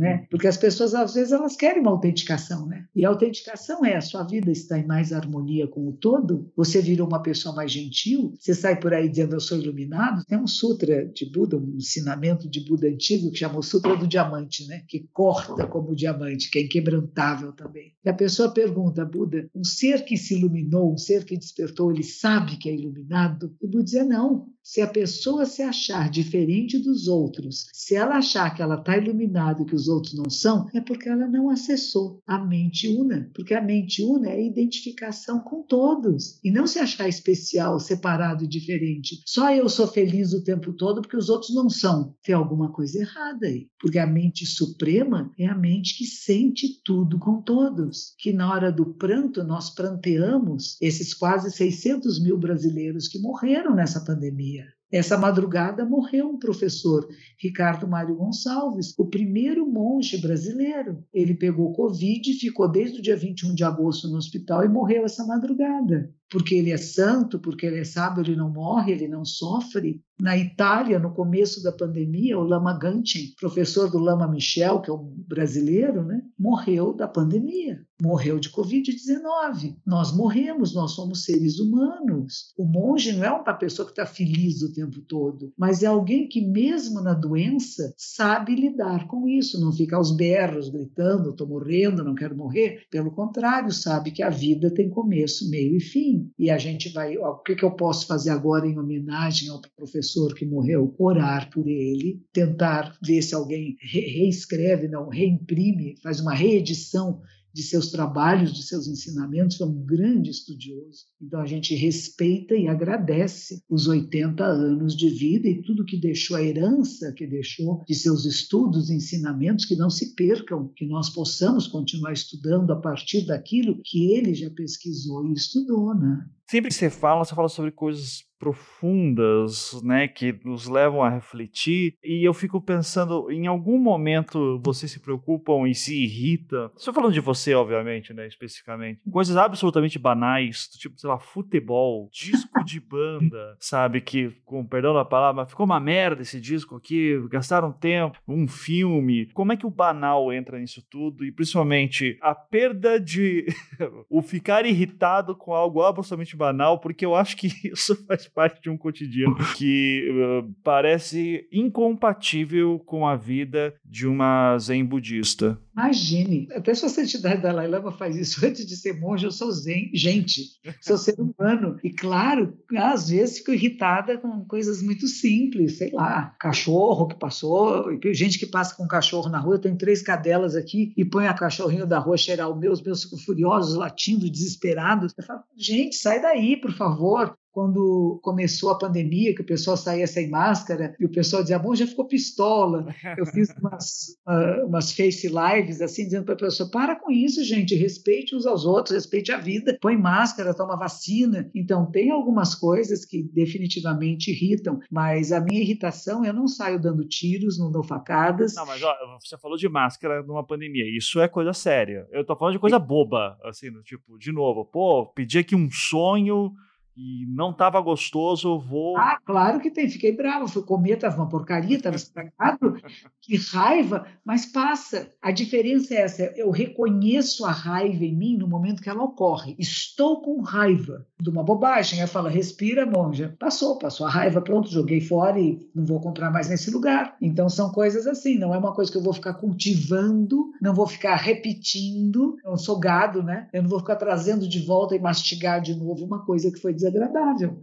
Speaker 1: Né? Porque as pessoas às vezes elas querem uma autenticação, né? E a autenticação é a sua vida está em mais harmonia com o todo, você virou uma pessoa mais gentil, você sai por aí dizendo eu sou iluminado. Tem um sutra de Buda, um ensinamento de Buda antigo que chama o Sutra do Diamante, né? Que corta como o diamante, que é inquebrantável também. E a pessoa pergunta, Buda, um ser que se iluminou, um ser que despertou, ele sabe que é iluminado? E Buda diz não. Se a pessoa se achar diferente dos outros, se ela achar que ela está iluminada e que os outros não são, é porque ela não acessou a mente una. Porque a mente una é a identificação com todos. E não se achar especial, separado e diferente. Só eu sou feliz o tempo todo porque os outros não são. Tem alguma coisa errada aí. Porque a mente suprema é a mente que sente tudo com todos. Que na hora do pranto nós pranteamos esses quase 600 mil brasileiros que morreram nessa pandemia essa madrugada morreu um professor, Ricardo Mário Gonçalves, o primeiro monge brasileiro. Ele pegou Covid, ficou desde o dia 21 de agosto no hospital e morreu essa madrugada. Porque ele é santo, porque ele é sábio, ele não morre, ele não sofre. Na Itália, no começo da pandemia, o Lama Gantin, professor do Lama Michel, que é um brasileiro, né, morreu da pandemia, morreu de Covid-19. Nós morremos, nós somos seres humanos. O monge não é uma pessoa que está feliz o tempo todo, mas é alguém que, mesmo na doença, sabe lidar com isso, não fica aos berros, gritando: estou morrendo, não quero morrer. Pelo contrário, sabe que a vida tem começo, meio e fim. E a gente vai. O que, que eu posso fazer agora em homenagem ao professor? que morreu, orar por ele, tentar ver se alguém re reescreve, não, reimprime, faz uma reedição de seus trabalhos, de seus ensinamentos, foi um grande estudioso. Então a gente respeita e agradece os 80 anos de vida e tudo que deixou, a herança que deixou de seus estudos ensinamentos, que não se percam, que nós possamos continuar estudando a partir daquilo que ele já pesquisou e estudou, né?
Speaker 2: Sempre que você fala, você fala sobre coisas profundas, né, que nos levam a refletir. E eu fico pensando, em algum momento vocês se preocupam e se irritam? Estou falando de você, obviamente, né, especificamente. Coisas absolutamente banais, tipo, sei lá, futebol, disco de banda, sabe, que, com perdão da palavra, ficou uma merda esse disco aqui, gastaram tempo, um filme. Como é que o banal entra nisso tudo? E principalmente a perda de o ficar irritado com algo absolutamente banal, porque eu acho que isso faz parte de um cotidiano que uh, parece incompatível com a vida de uma zen budista.
Speaker 1: Imagine, até se a santidade Dalai Lama faz isso antes de ser monge, eu sou zen, gente, sou ser humano. E claro, às vezes fico irritada com coisas muito simples, sei lá, cachorro que passou, gente que passa com cachorro na rua, eu tenho três cadelas aqui e põe a cachorrinho da rua cheirar o meu, os meus ficam furiosos, latindo, desesperados. Eu falo, gente, sai daí, por favor quando começou a pandemia, que o pessoal saía sem máscara, e o pessoal dizia, bom, já ficou pistola. Eu fiz umas, uh, umas face lives, assim, dizendo para a pessoa, para com isso, gente, respeite uns aos outros, respeite a vida, põe máscara, toma vacina. Então, tem algumas coisas que definitivamente irritam, mas a minha irritação, eu não saio dando tiros, não dou facadas.
Speaker 2: Não, mas ó, você falou de máscara numa pandemia, isso é coisa séria. Eu tô falando de coisa boba, assim, tipo, de novo, pô, pedi aqui um sonho e não estava gostoso, vou.
Speaker 1: Ah, claro que tem, fiquei bravo, fui comer, estava uma porcaria, estava estragado, que raiva, mas passa. A diferença é essa: eu reconheço a raiva em mim no momento que ela ocorre. Estou com raiva de uma bobagem. Eu falo, respira, monja. Passou, passou a raiva, pronto, joguei fora e não vou comprar mais nesse lugar. Então são coisas assim, não é uma coisa que eu vou ficar cultivando, não vou ficar repetindo. Eu sou gado, né? Eu não vou ficar trazendo de volta e mastigar de novo uma coisa que foi desagradável.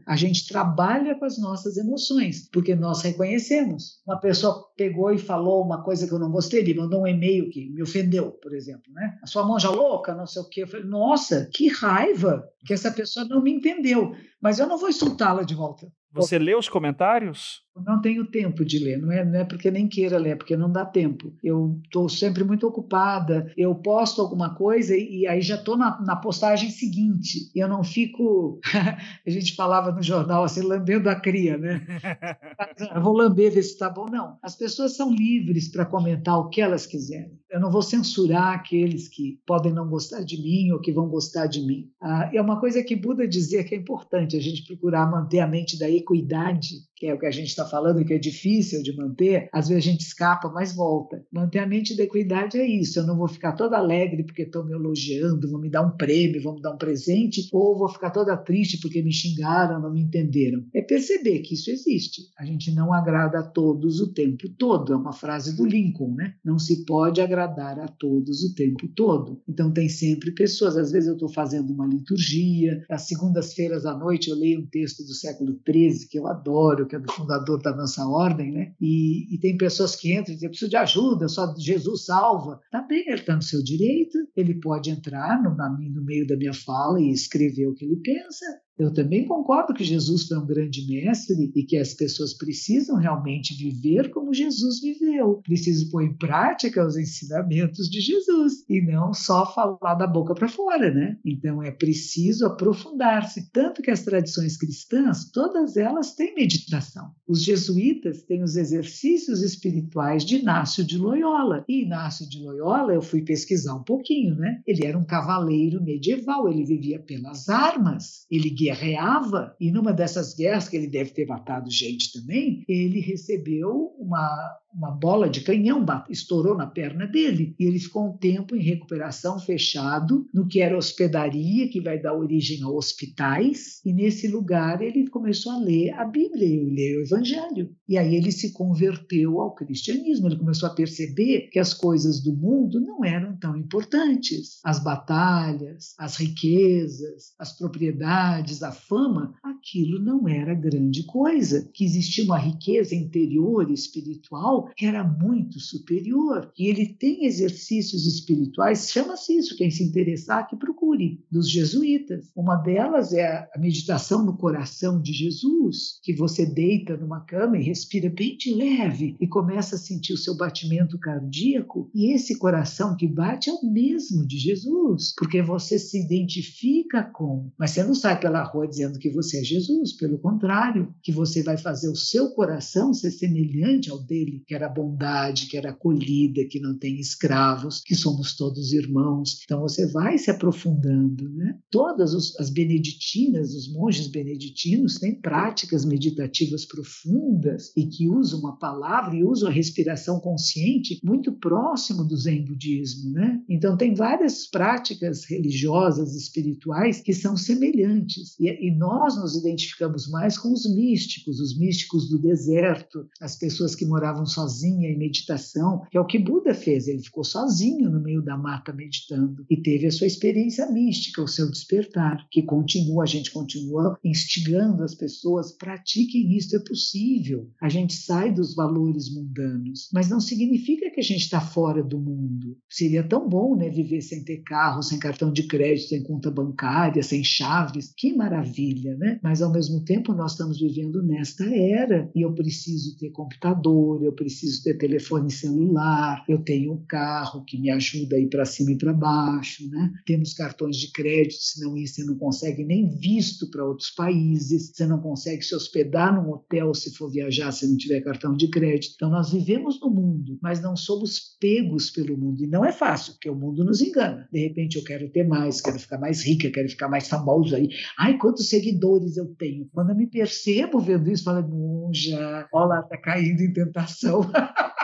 Speaker 1: A gente trabalha com as nossas emoções, porque nós reconhecemos. Uma pessoa pegou e falou uma coisa que eu não gostei, ele mandou um e-mail que me ofendeu, por exemplo, né? A sua monja louca, não sei o quê. Eu falei, nossa, que raiva que essa pessoa não me entendeu, mas eu não vou insultá-la de volta.
Speaker 2: Você lê os comentários?
Speaker 1: não tenho tempo de ler, não é, não é porque nem queira ler, é porque não dá tempo. Eu estou sempre muito ocupada, eu posto alguma coisa e, e aí já estou na, na, postagem seguinte. Eu não fico, a gente falava no jornal assim, lambendo a cria, né? eu vou lamber, ver se está bom. Não, as pessoas são livres para comentar o que elas quiserem. Eu não vou censurar aqueles que podem não gostar de mim ou que vão gostar de mim. Ah, é uma coisa que Buda dizia que é importante, a gente procurar manter a mente da equidade, que é o que a gente está falando que é difícil de manter, às vezes a gente escapa, mas volta. Manter a mente da equidade é isso. Eu não vou ficar toda alegre porque estão me elogiando, vão me dar um prêmio, vão me dar um presente, ou vou ficar toda triste porque me xingaram, não me entenderam. É perceber que isso existe. A gente não agrada a todos o tempo todo. É uma frase do Lincoln, né? Não se pode agradar a todos o tempo todo. Então tem sempre pessoas. Às vezes eu estou fazendo uma liturgia, às segundas-feiras à noite eu leio um texto do século XIII que eu adoro, que é do fundador da nossa ordem, né? E, e tem pessoas que entram e dizem, preciso de ajuda, só Jesus salva. Tá bem, ele está no seu direito, ele pode entrar no, na, no meio da minha fala e escrever o que ele pensa, eu também concordo que Jesus foi um grande mestre e que as pessoas precisam realmente viver como Jesus viveu. Precisam pôr em prática os ensinamentos de Jesus e não só falar da boca para fora, né? Então é preciso aprofundar-se. Tanto que as tradições cristãs, todas elas têm meditação. Os jesuítas têm os exercícios espirituais de Inácio de Loyola. E Inácio de Loyola, eu fui pesquisar um pouquinho, né? Ele era um cavaleiro medieval, ele vivia pelas armas, ele guerreava, e numa dessas guerras, que ele deve ter matado gente também, ele recebeu uma, uma bola de canhão, estourou na perna dele, e ele ficou um tempo em recuperação fechado, no que era hospedaria, que vai dar origem a hospitais, e nesse lugar ele começou a ler a Bíblia, e ler o Evangelho. E aí ele se converteu ao cristianismo, ele começou a perceber que as coisas do mundo não eram tão importantes. As batalhas, as riquezas, as propriedades, a fama, aquilo não era grande coisa, que existia uma riqueza interior espiritual que era muito superior. E ele tem exercícios espirituais, chama-se isso, quem se interessar que procure, dos jesuítas. Uma delas é a meditação no coração de Jesus, que você deita numa cama e respira bem de leve e começa a sentir o seu batimento cardíaco, e esse coração que bate é o mesmo de Jesus, porque você se identifica com, mas você não sai pela rua dizendo que você é Jesus, pelo contrário, que você vai fazer o seu coração ser semelhante ao dele, que era bondade, que era acolhida, que não tem escravos, que somos todos irmãos. Então você vai se aprofundando, né? Todas as beneditinas, os monges beneditinos têm práticas meditativas profundas e que usam uma palavra e usam a respiração consciente muito próximo do Zen budismo, né? Então tem várias práticas religiosas, espirituais que são semelhantes e, e nós nos identificamos mais com os místicos, os místicos do deserto, as pessoas que moravam sozinhas em meditação, que é o que Buda fez. Ele ficou sozinho no meio da mata meditando e teve a sua experiência mística, o seu despertar, que continua, a gente continua instigando as pessoas, pratiquem isso, é possível. A gente sai dos valores mundanos, mas não significa que a gente está fora do mundo. Seria tão bom, né, viver sem ter carro, sem cartão de crédito, sem conta bancária, sem chaves. Que maravilha, né? Mas ao mesmo tempo nós estamos vivendo nesta era e eu preciso ter computador, eu preciso ter telefone celular, eu tenho um carro que me ajuda a ir para cima e para baixo, né? Temos cartões de crédito, senão isso você não consegue nem visto para outros países, você não consegue se hospedar num hotel se for viajar se não tiver cartão de crédito. Então nós vivemos no mundo, mas não somos pegos pelo mundo e não é fácil, porque o mundo nos engana. De repente eu quero ter mais, quero ficar mais rica, quero ficar mais famoso aí. Ai, quantos seguidores eu tenho. Quando eu me percebo vendo isso, falo, já, olha lá, tá caindo em tentação.
Speaker 2: so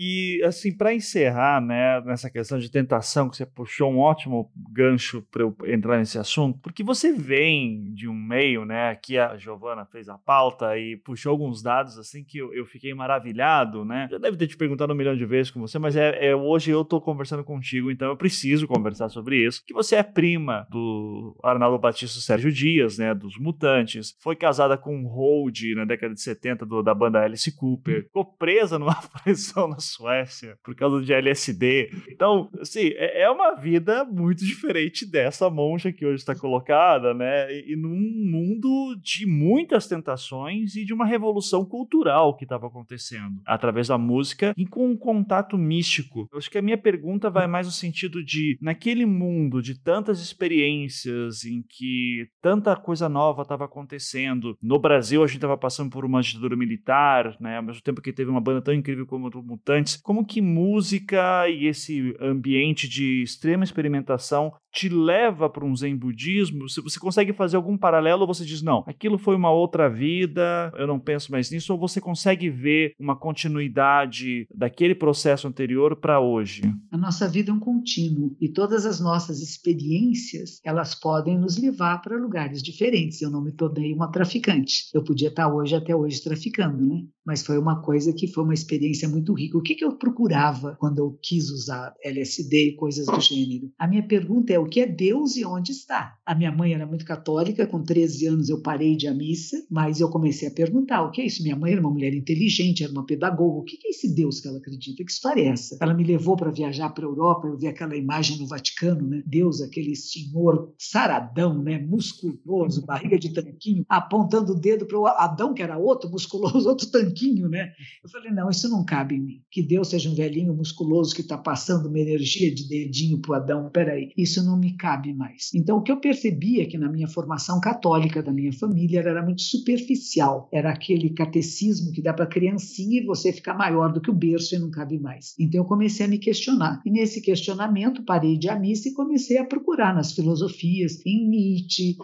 Speaker 2: E, assim, para encerrar, né, nessa questão de tentação, que você puxou um ótimo gancho para eu entrar nesse assunto, porque você vem de um meio, né, aqui a Giovana fez a pauta e puxou alguns dados, assim, que eu, eu fiquei maravilhado, né? Já deve ter te perguntado um milhão de vezes com você, mas é, é hoje eu tô conversando contigo, então eu preciso conversar sobre isso. Que você é prima do Arnaldo Batista Sérgio Dias, né, dos Mutantes, foi casada com um Hold na década de 70 do, da banda Alice Cooper, ficou presa numa prisão na Suécia por causa de LSD. Então, assim, é, é uma vida muito diferente dessa monja que hoje está colocada, né? E, num mundo de muitas tentações e de uma revolução cultural que estava acontecendo através da música e com um contato místico. Eu acho que a minha pergunta vai mais no sentido de, naquele mundo de tantas experiências em que tanta coisa nova estava acontecendo, no Brasil a gente estava passando por uma ditadura militar, né? Ao mesmo tempo que teve uma banda tão incrível como o Mutante antes, como que música e esse ambiente de extrema experimentação te leva para um zen budismo? Se você consegue fazer algum paralelo, você diz, não, aquilo foi uma outra vida, eu não penso mais nisso, ou você consegue ver uma continuidade daquele processo anterior para hoje?
Speaker 1: A nossa vida é um contínuo e todas as nossas experiências, elas podem nos levar para lugares diferentes. Eu não me tornei uma traficante. Eu podia estar hoje até hoje traficando, né? Mas foi uma coisa que foi uma experiência muito rica. O que, que eu procurava quando eu quis usar LSD e coisas do gênero? A minha pergunta é o que é Deus e onde está? A minha mãe era muito católica, com 13 anos eu parei de ir à missa, mas eu comecei a perguntar: o que é isso? Minha mãe era uma mulher inteligente, era uma pedagoga, o que é esse Deus que ela acredita? Que história é essa? Ela me levou para viajar para a Europa, eu vi aquela imagem no Vaticano, né? Deus, aquele senhor saradão, né? musculoso, barriga de tanquinho, apontando o dedo para o Adão, que era outro musculoso, outro tanquinho, né? Eu falei: não, isso não cabe em mim. Que Deus seja um velhinho musculoso que está passando uma energia de dedinho para Adão. Peraí, isso não me cabe mais. Então, o que eu percebi é que na minha formação católica da minha família era muito superficial. Era aquele catecismo que dá para criancinha e você ficar maior do que o berço e não cabe mais. Então, eu comecei a me questionar. E nesse questionamento, parei de à missa e comecei a procurar nas filosofias, em Nietzsche,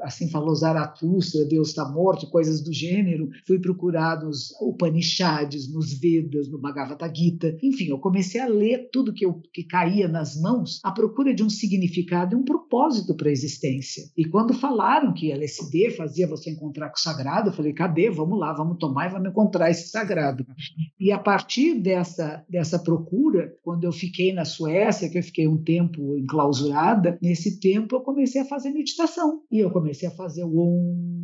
Speaker 1: assim falou Zaratustra, Deus está morto, coisas do gênero. Fui procurar nos Upanishads, nos Vedas, no Bhagavad Gita. Enfim, eu comecei a ler tudo que, eu, que caía nas mãos à procura de um significado e um propósito para a existência. E quando falaram que LSD fazia você encontrar com o sagrado, eu falei, cadê? Vamos lá, vamos tomar e vamos encontrar esse sagrado. E a partir dessa, dessa procura, quando eu fiquei na Suécia, que eu fiquei um tempo enclausurada, nesse tempo eu comecei a fazer meditação. E eu comecei a fazer o Om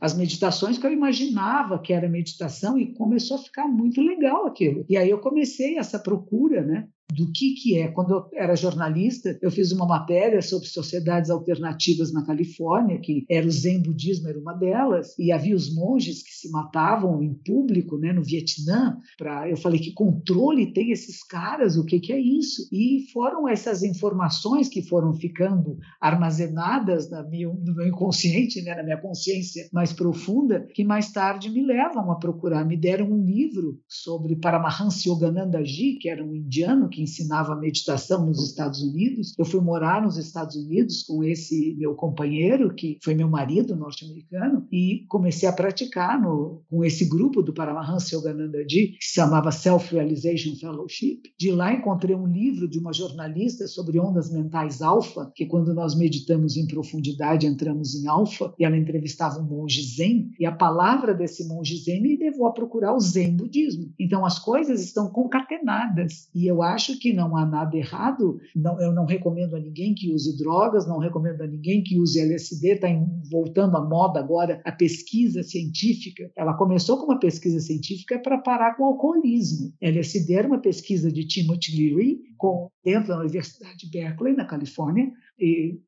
Speaker 1: as meditações que eu imaginava que era meditação e começou a ficar muito legal aquilo. E aí eu comecei essa procura, né? Do que, que é. Quando eu era jornalista, eu fiz uma matéria sobre sociedades alternativas na Califórnia, que era o Zen budismo, era uma delas, e havia os monges que se matavam em público, né, no Vietnã. Pra, eu falei que controle tem esses caras, o que, que é isso? E foram essas informações que foram ficando armazenadas na minha, no meu inconsciente, né, na minha consciência mais profunda, que mais tarde me levam a procurar. Me deram um livro sobre Paramahansa Yoganandaji, que era um indiano que ensinava meditação nos Estados Unidos. Eu fui morar nos Estados Unidos com esse meu companheiro, que foi meu marido norte-americano, e comecei a praticar no, com esse grupo do Paramahansa Yoganandaji, que se chamava Self-Realization Fellowship. De lá encontrei um livro de uma jornalista sobre ondas mentais alfa, que quando nós meditamos em profundidade entramos em alfa, e ela entrevistava um monge zen, e a palavra desse monge zen me levou a procurar o zen budismo. Então as coisas estão concatenadas, e eu acho acho que não há nada errado. Não, eu não recomendo a ninguém que use drogas, não recomendo a ninguém que use LSD. Está voltando à moda agora a pesquisa científica. Ela começou com uma pesquisa científica para parar com o alcoolismo. LSD era uma pesquisa de Timothy Leary com, dentro da Universidade de Berkeley, na Califórnia,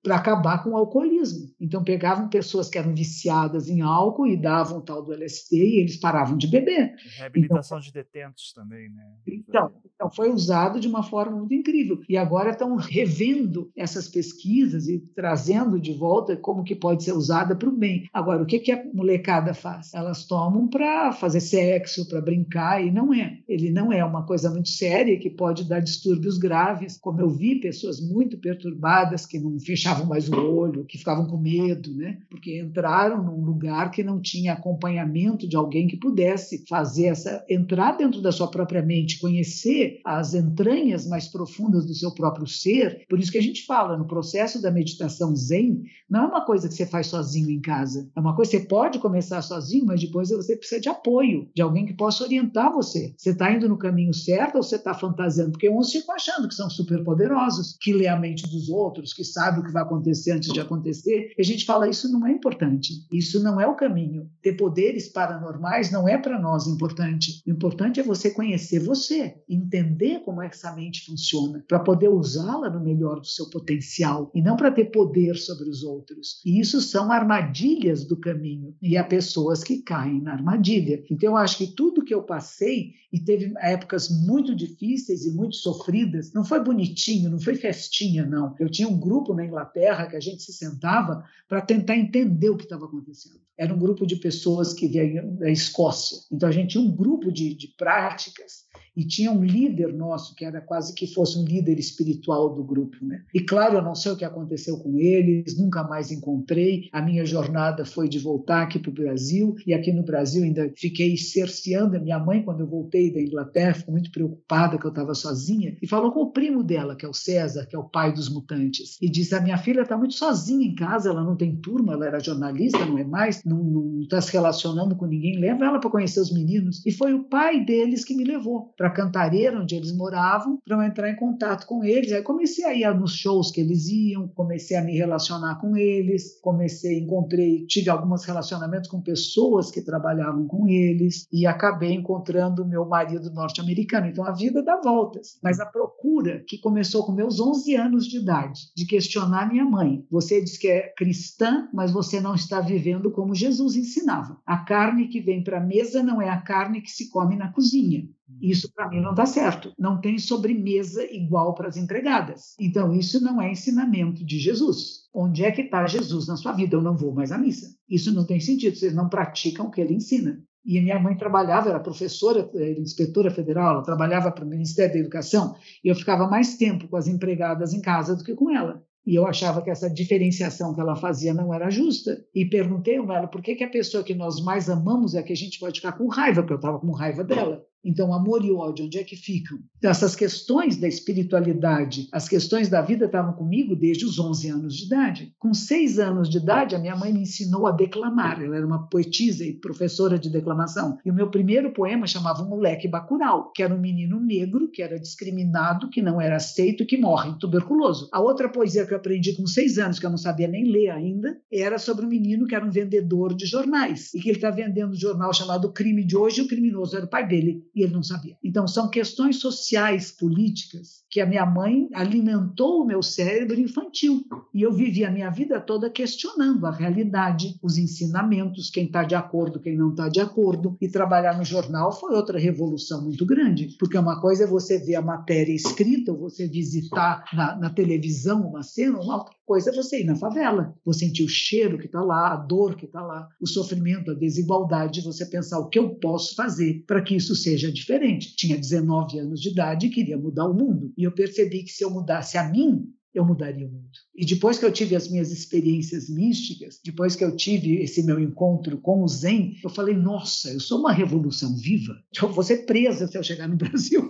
Speaker 1: para acabar com o alcoolismo. Então pegavam pessoas que eram viciadas em álcool e davam o tal do LSD e eles paravam de beber.
Speaker 2: Reabilitação então, de detentos também, né?
Speaker 1: Então, então foi usado de uma forma muito incrível. E agora estão revendo essas pesquisas e trazendo de volta como que pode ser usada para o bem. Agora, o que, que a molecada faz? Elas tomam para fazer sexo, para brincar, e não é. Ele não é uma coisa muito séria que pode dar distúrbios graves, como eu vi pessoas muito perturbadas que não fechavam mais o olho, que ficavam com medo, né? Porque entraram num lugar que não tinha acompanhamento de alguém que pudesse fazer essa entrar dentro da sua própria mente, conhecer as entranhas mais profundas do seu próprio ser. Por isso que a gente fala no processo da meditação Zen, não é uma coisa que você faz sozinho em casa. É uma coisa que você pode começar sozinho, mas depois você precisa de apoio, de alguém que possa orientar você. Você está indo no caminho certo ou você está fantasiando? Porque uns ficam achando que são super poderosos, que lê a mente dos outros, que sabe o que vai acontecer antes de acontecer. E a gente fala, isso não é importante. Isso não é o caminho. Ter poderes paranormais não é para nós importante. O importante é você conhecer você, entender como é que essa mente funciona, para poder usá-la no melhor do seu potencial e não para ter poder sobre os outros. E isso são armadilhas do caminho. E há pessoas que caem na armadilha. Então eu acho que tudo que eu passei e teve épocas muito difíceis e muito sofridas, não foi bonitinho, não foi festinha, não. Eu tinha um grupo grupo na Inglaterra que a gente se sentava para tentar entender o que estava acontecendo. Era um grupo de pessoas que vinham da Escócia. Então a gente tinha um grupo de, de práticas e tinha um líder nosso que era quase que fosse um líder espiritual do grupo, né? E claro, eu não sei o que aconteceu com eles, nunca mais encontrei. A minha jornada foi de voltar aqui para o Brasil e aqui no Brasil ainda fiquei cerceando a minha mãe quando eu voltei da Inglaterra, ficou muito preocupada que eu estava sozinha e falou com o primo dela, que é o César, que é o pai dos mutantes, e disse: "A minha filha está muito sozinha em casa, ela não tem turma, ela era jornalista, não é mais, não está se relacionando com ninguém, leva ela para conhecer os meninos". E foi o pai deles que me levou para Cantareira, onde eles moravam, para eu entrar em contato com eles. Aí comecei a ir nos shows que eles iam, comecei a me relacionar com eles, comecei, encontrei, tive alguns relacionamentos com pessoas que trabalhavam com eles e acabei encontrando meu marido norte-americano. Então a vida dá voltas, mas a procura que começou com meus 11 anos de idade, de questionar minha mãe. Você diz que é cristã, mas você não está vivendo como Jesus ensinava. A carne que vem para a mesa não é a carne que se come na cozinha. Isso para mim não dá certo. Não tem sobremesa igual para as empregadas. Então isso não é ensinamento de Jesus. Onde é que está Jesus na sua vida? Eu não vou mais à missa. Isso não tem sentido. Vocês não praticam o que ele ensina. E minha mãe trabalhava, era professora, era inspetora federal, ela trabalhava para o Ministério da Educação, e eu ficava mais tempo com as empregadas em casa do que com ela. E eu achava que essa diferenciação que ela fazia não era justa. E perguntei a ela por que, que a pessoa que nós mais amamos é a que a gente pode ficar com raiva, porque eu estava com raiva dela. Então, amor e ódio, onde é que ficam? Então, essas questões da espiritualidade, as questões da vida estavam comigo desde os 11 anos de idade. Com seis anos de idade, a minha mãe me ensinou a declamar. Ela era uma poetisa e professora de declamação. E o meu primeiro poema chamava Moleque Bacural, que era um menino negro que era discriminado, que não era aceito, que morre tuberculoso. A outra poesia que eu aprendi com seis anos, que eu não sabia nem ler ainda, era sobre um menino que era um vendedor de jornais e que ele está vendendo um jornal chamado Crime de Hoje e o criminoso era o pai dele e ele não sabia. Então, são questões sociais, políticas, que a minha mãe alimentou o meu cérebro infantil. E eu vivi a minha vida toda questionando a realidade, os ensinamentos, quem está de acordo, quem não está de acordo. E trabalhar no jornal foi outra revolução muito grande, porque uma coisa é você ver a matéria escrita, ou você visitar na, na televisão uma cena, uma outra coisa é você ir na favela, você sentir o cheiro que está lá, a dor que está lá, o sofrimento, a desigualdade, você pensar o que eu posso fazer para que isso seja diferente. Tinha 19 anos de idade e queria mudar o mundo. E eu percebi que se eu mudasse a mim, eu mudaria o mundo. E depois que eu tive as minhas experiências místicas, depois que eu tive esse meu encontro com o Zen, eu falei: nossa, eu sou uma revolução viva. Eu vou ser presa se eu chegar no Brasil.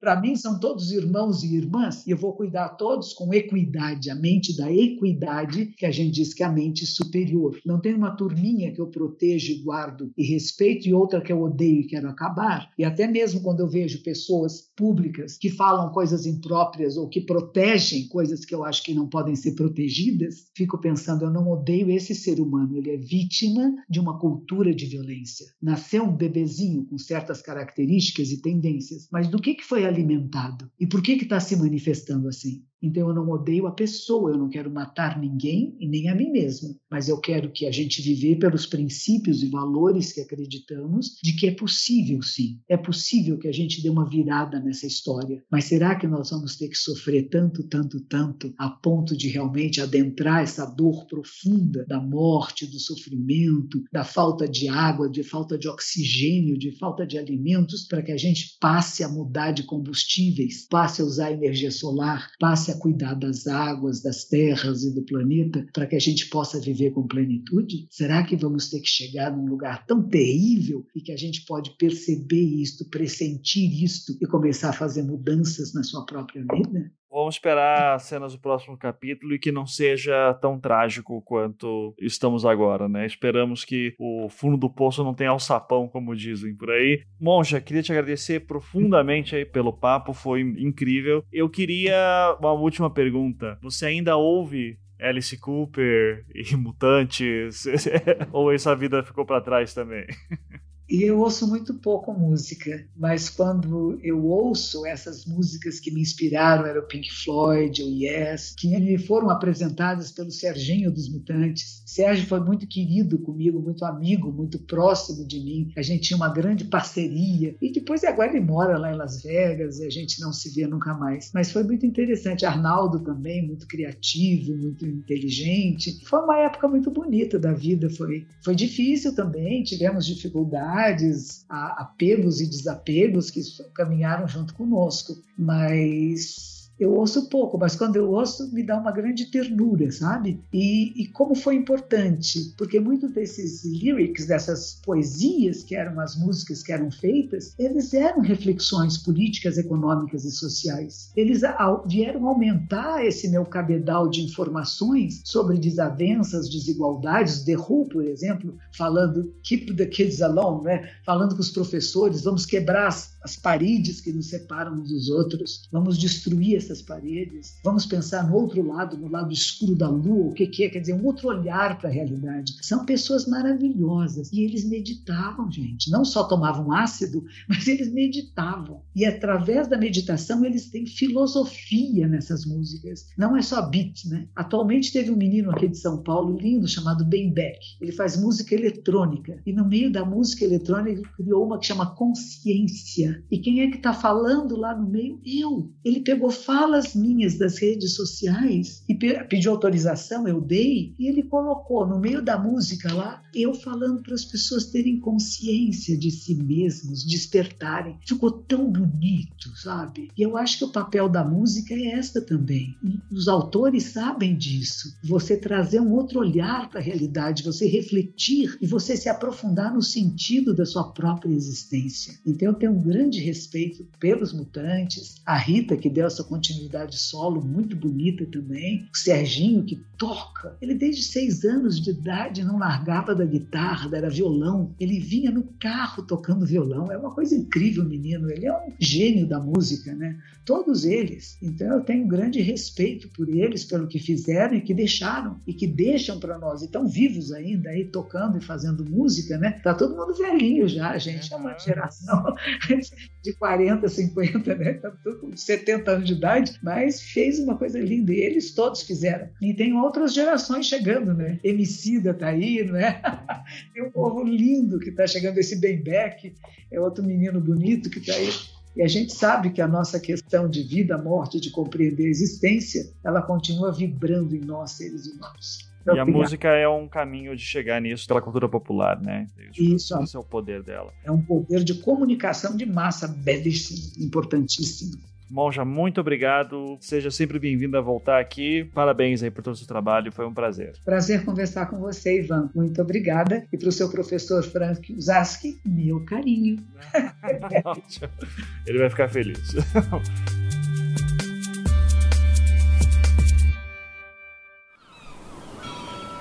Speaker 1: Para mim, são todos irmãos e irmãs, e eu vou cuidar a todos com equidade, a mente da equidade, que a gente diz que é a mente superior. Não tem uma turminha que eu protejo, guardo e respeito, e outra que eu odeio e quero acabar. E até mesmo quando eu vejo pessoas públicas que falam coisas impróprias ou que protegem coisas que eu acho que não podem ser protegidas, fico pensando, eu não odeio esse ser humano, ele é vítima de uma cultura de violência. Nasceu um bebezinho com certas características e tendências, mas do que, que foi alimentado? E por que está se manifestando assim? Então eu não odeio a pessoa, eu não quero matar ninguém e nem a mim mesma, mas eu quero que a gente viver pelos princípios e valores que acreditamos de que é possível sim, é possível que a gente dê uma virada nessa história. Mas será que nós vamos ter que sofrer tanto, tanto, tanto a ponto de realmente adentrar essa dor profunda da morte, do sofrimento, da falta de água, de falta de oxigênio, de falta de alimentos para que a gente passe a mudar de combustíveis, passe a usar energia solar, passe a cuidar das águas, das terras e do planeta para que a gente possa viver com plenitude? Será que vamos ter que chegar num lugar tão terrível e que a gente pode perceber isto, pressentir isto e começar a fazer mudanças na sua própria vida?
Speaker 2: Vamos esperar cenas do próximo capítulo e que não seja tão trágico quanto estamos agora, né? Esperamos que o fundo do poço não tenha alçapão, como dizem por aí. Monja, queria te agradecer profundamente aí pelo papo, foi incrível. Eu queria uma última pergunta. Você ainda ouve Alice Cooper e Mutantes? Ou essa vida ficou para trás também?
Speaker 1: E eu ouço muito pouco música, mas quando eu ouço essas músicas que me inspiraram, era o Pink Floyd, o Yes, que me foram apresentadas pelo Serginho dos Mutantes. Sérgio foi muito querido comigo, muito amigo, muito próximo de mim. A gente tinha uma grande parceria. E depois agora ele mora lá em Las Vegas e a gente não se vê nunca mais. Mas foi muito interessante. Arnaldo também, muito criativo, muito inteligente. Foi uma época muito bonita da vida. Foi, foi difícil também, tivemos dificuldades dificuldades, apegos e desapegos que caminharam junto conosco, mas eu ouço pouco, mas quando eu ouço me dá uma grande ternura, sabe? E, e como foi importante, porque muitos desses lyrics, dessas poesias que eram as músicas que eram feitas, eles eram reflexões políticas, econômicas e sociais. Eles vieram aumentar esse meu cabedal de informações sobre desavenças, desigualdades. Who, por exemplo, falando Keep the Kids Alone, né? falando com os professores, vamos quebrar as, as paredes que nos separam uns dos outros, vamos destruir essas paredes, vamos pensar no outro lado, no lado escuro da lua, o que, que é, quer dizer, um outro olhar para a realidade. São pessoas maravilhosas e eles meditavam, gente. Não só tomavam ácido, mas eles meditavam. E através da meditação eles têm filosofia nessas músicas. Não é só beat, né? Atualmente teve um menino aqui de São Paulo lindo chamado Ben Beck. Ele faz música eletrônica e no meio da música eletrônica ele criou uma que chama consciência E quem é que está falando lá no meio? Eu. Ele pegou falas minhas das redes sociais e pediu autorização, eu dei, e ele colocou no meio da música lá, eu falando para as pessoas terem consciência de si mesmos, despertarem. Ficou tão bonito, sabe? E eu acho que o papel da música é esta também. E os autores sabem disso. Você trazer um outro olhar para a realidade, você refletir e você se aprofundar no sentido da sua própria existência. Então eu tenho um grande respeito pelos mutantes, a Rita que deu essa continuidade solo muito bonita também, o Serginho que toca. Ele desde seis anos de idade não largava da guitarra, era violão. Ele vinha no carro tocando violão. É uma coisa incrível, menino. Ele é um gênio da música, né? Todos eles. Então eu tenho um grande respeito por eles, pelo que fizeram e que deixaram e que deixam para nós. E estão vivos ainda aí tocando e fazendo música, né? Tá todo mundo velhinho já, gente. É uma geração de 40, 50, né? Tá com 70 anos de idade, mas fez uma coisa linda. E eles todos fizeram. E tem outras gerações chegando, né? Emicida tá aí, não é? tem um povo lindo que está chegando, esse Ben Beck, é outro menino bonito que está aí. E a gente sabe que a nossa questão de vida, morte, de compreender a existência, ela continua vibrando em nós, seres humanos.
Speaker 2: E a música é um caminho de chegar nisso pela cultura popular, né?
Speaker 1: Isso.
Speaker 2: Esse é o poder dela.
Speaker 1: É um poder de comunicação de massa belíssimo, importantíssimo.
Speaker 2: Monja, muito obrigado. Seja sempre bem-vindo a voltar aqui. Parabéns aí por todo o seu trabalho, foi um prazer.
Speaker 1: Prazer conversar com você, Ivan. Muito obrigada. E para o seu professor Frank Zaski, meu carinho.
Speaker 2: Ele vai ficar feliz.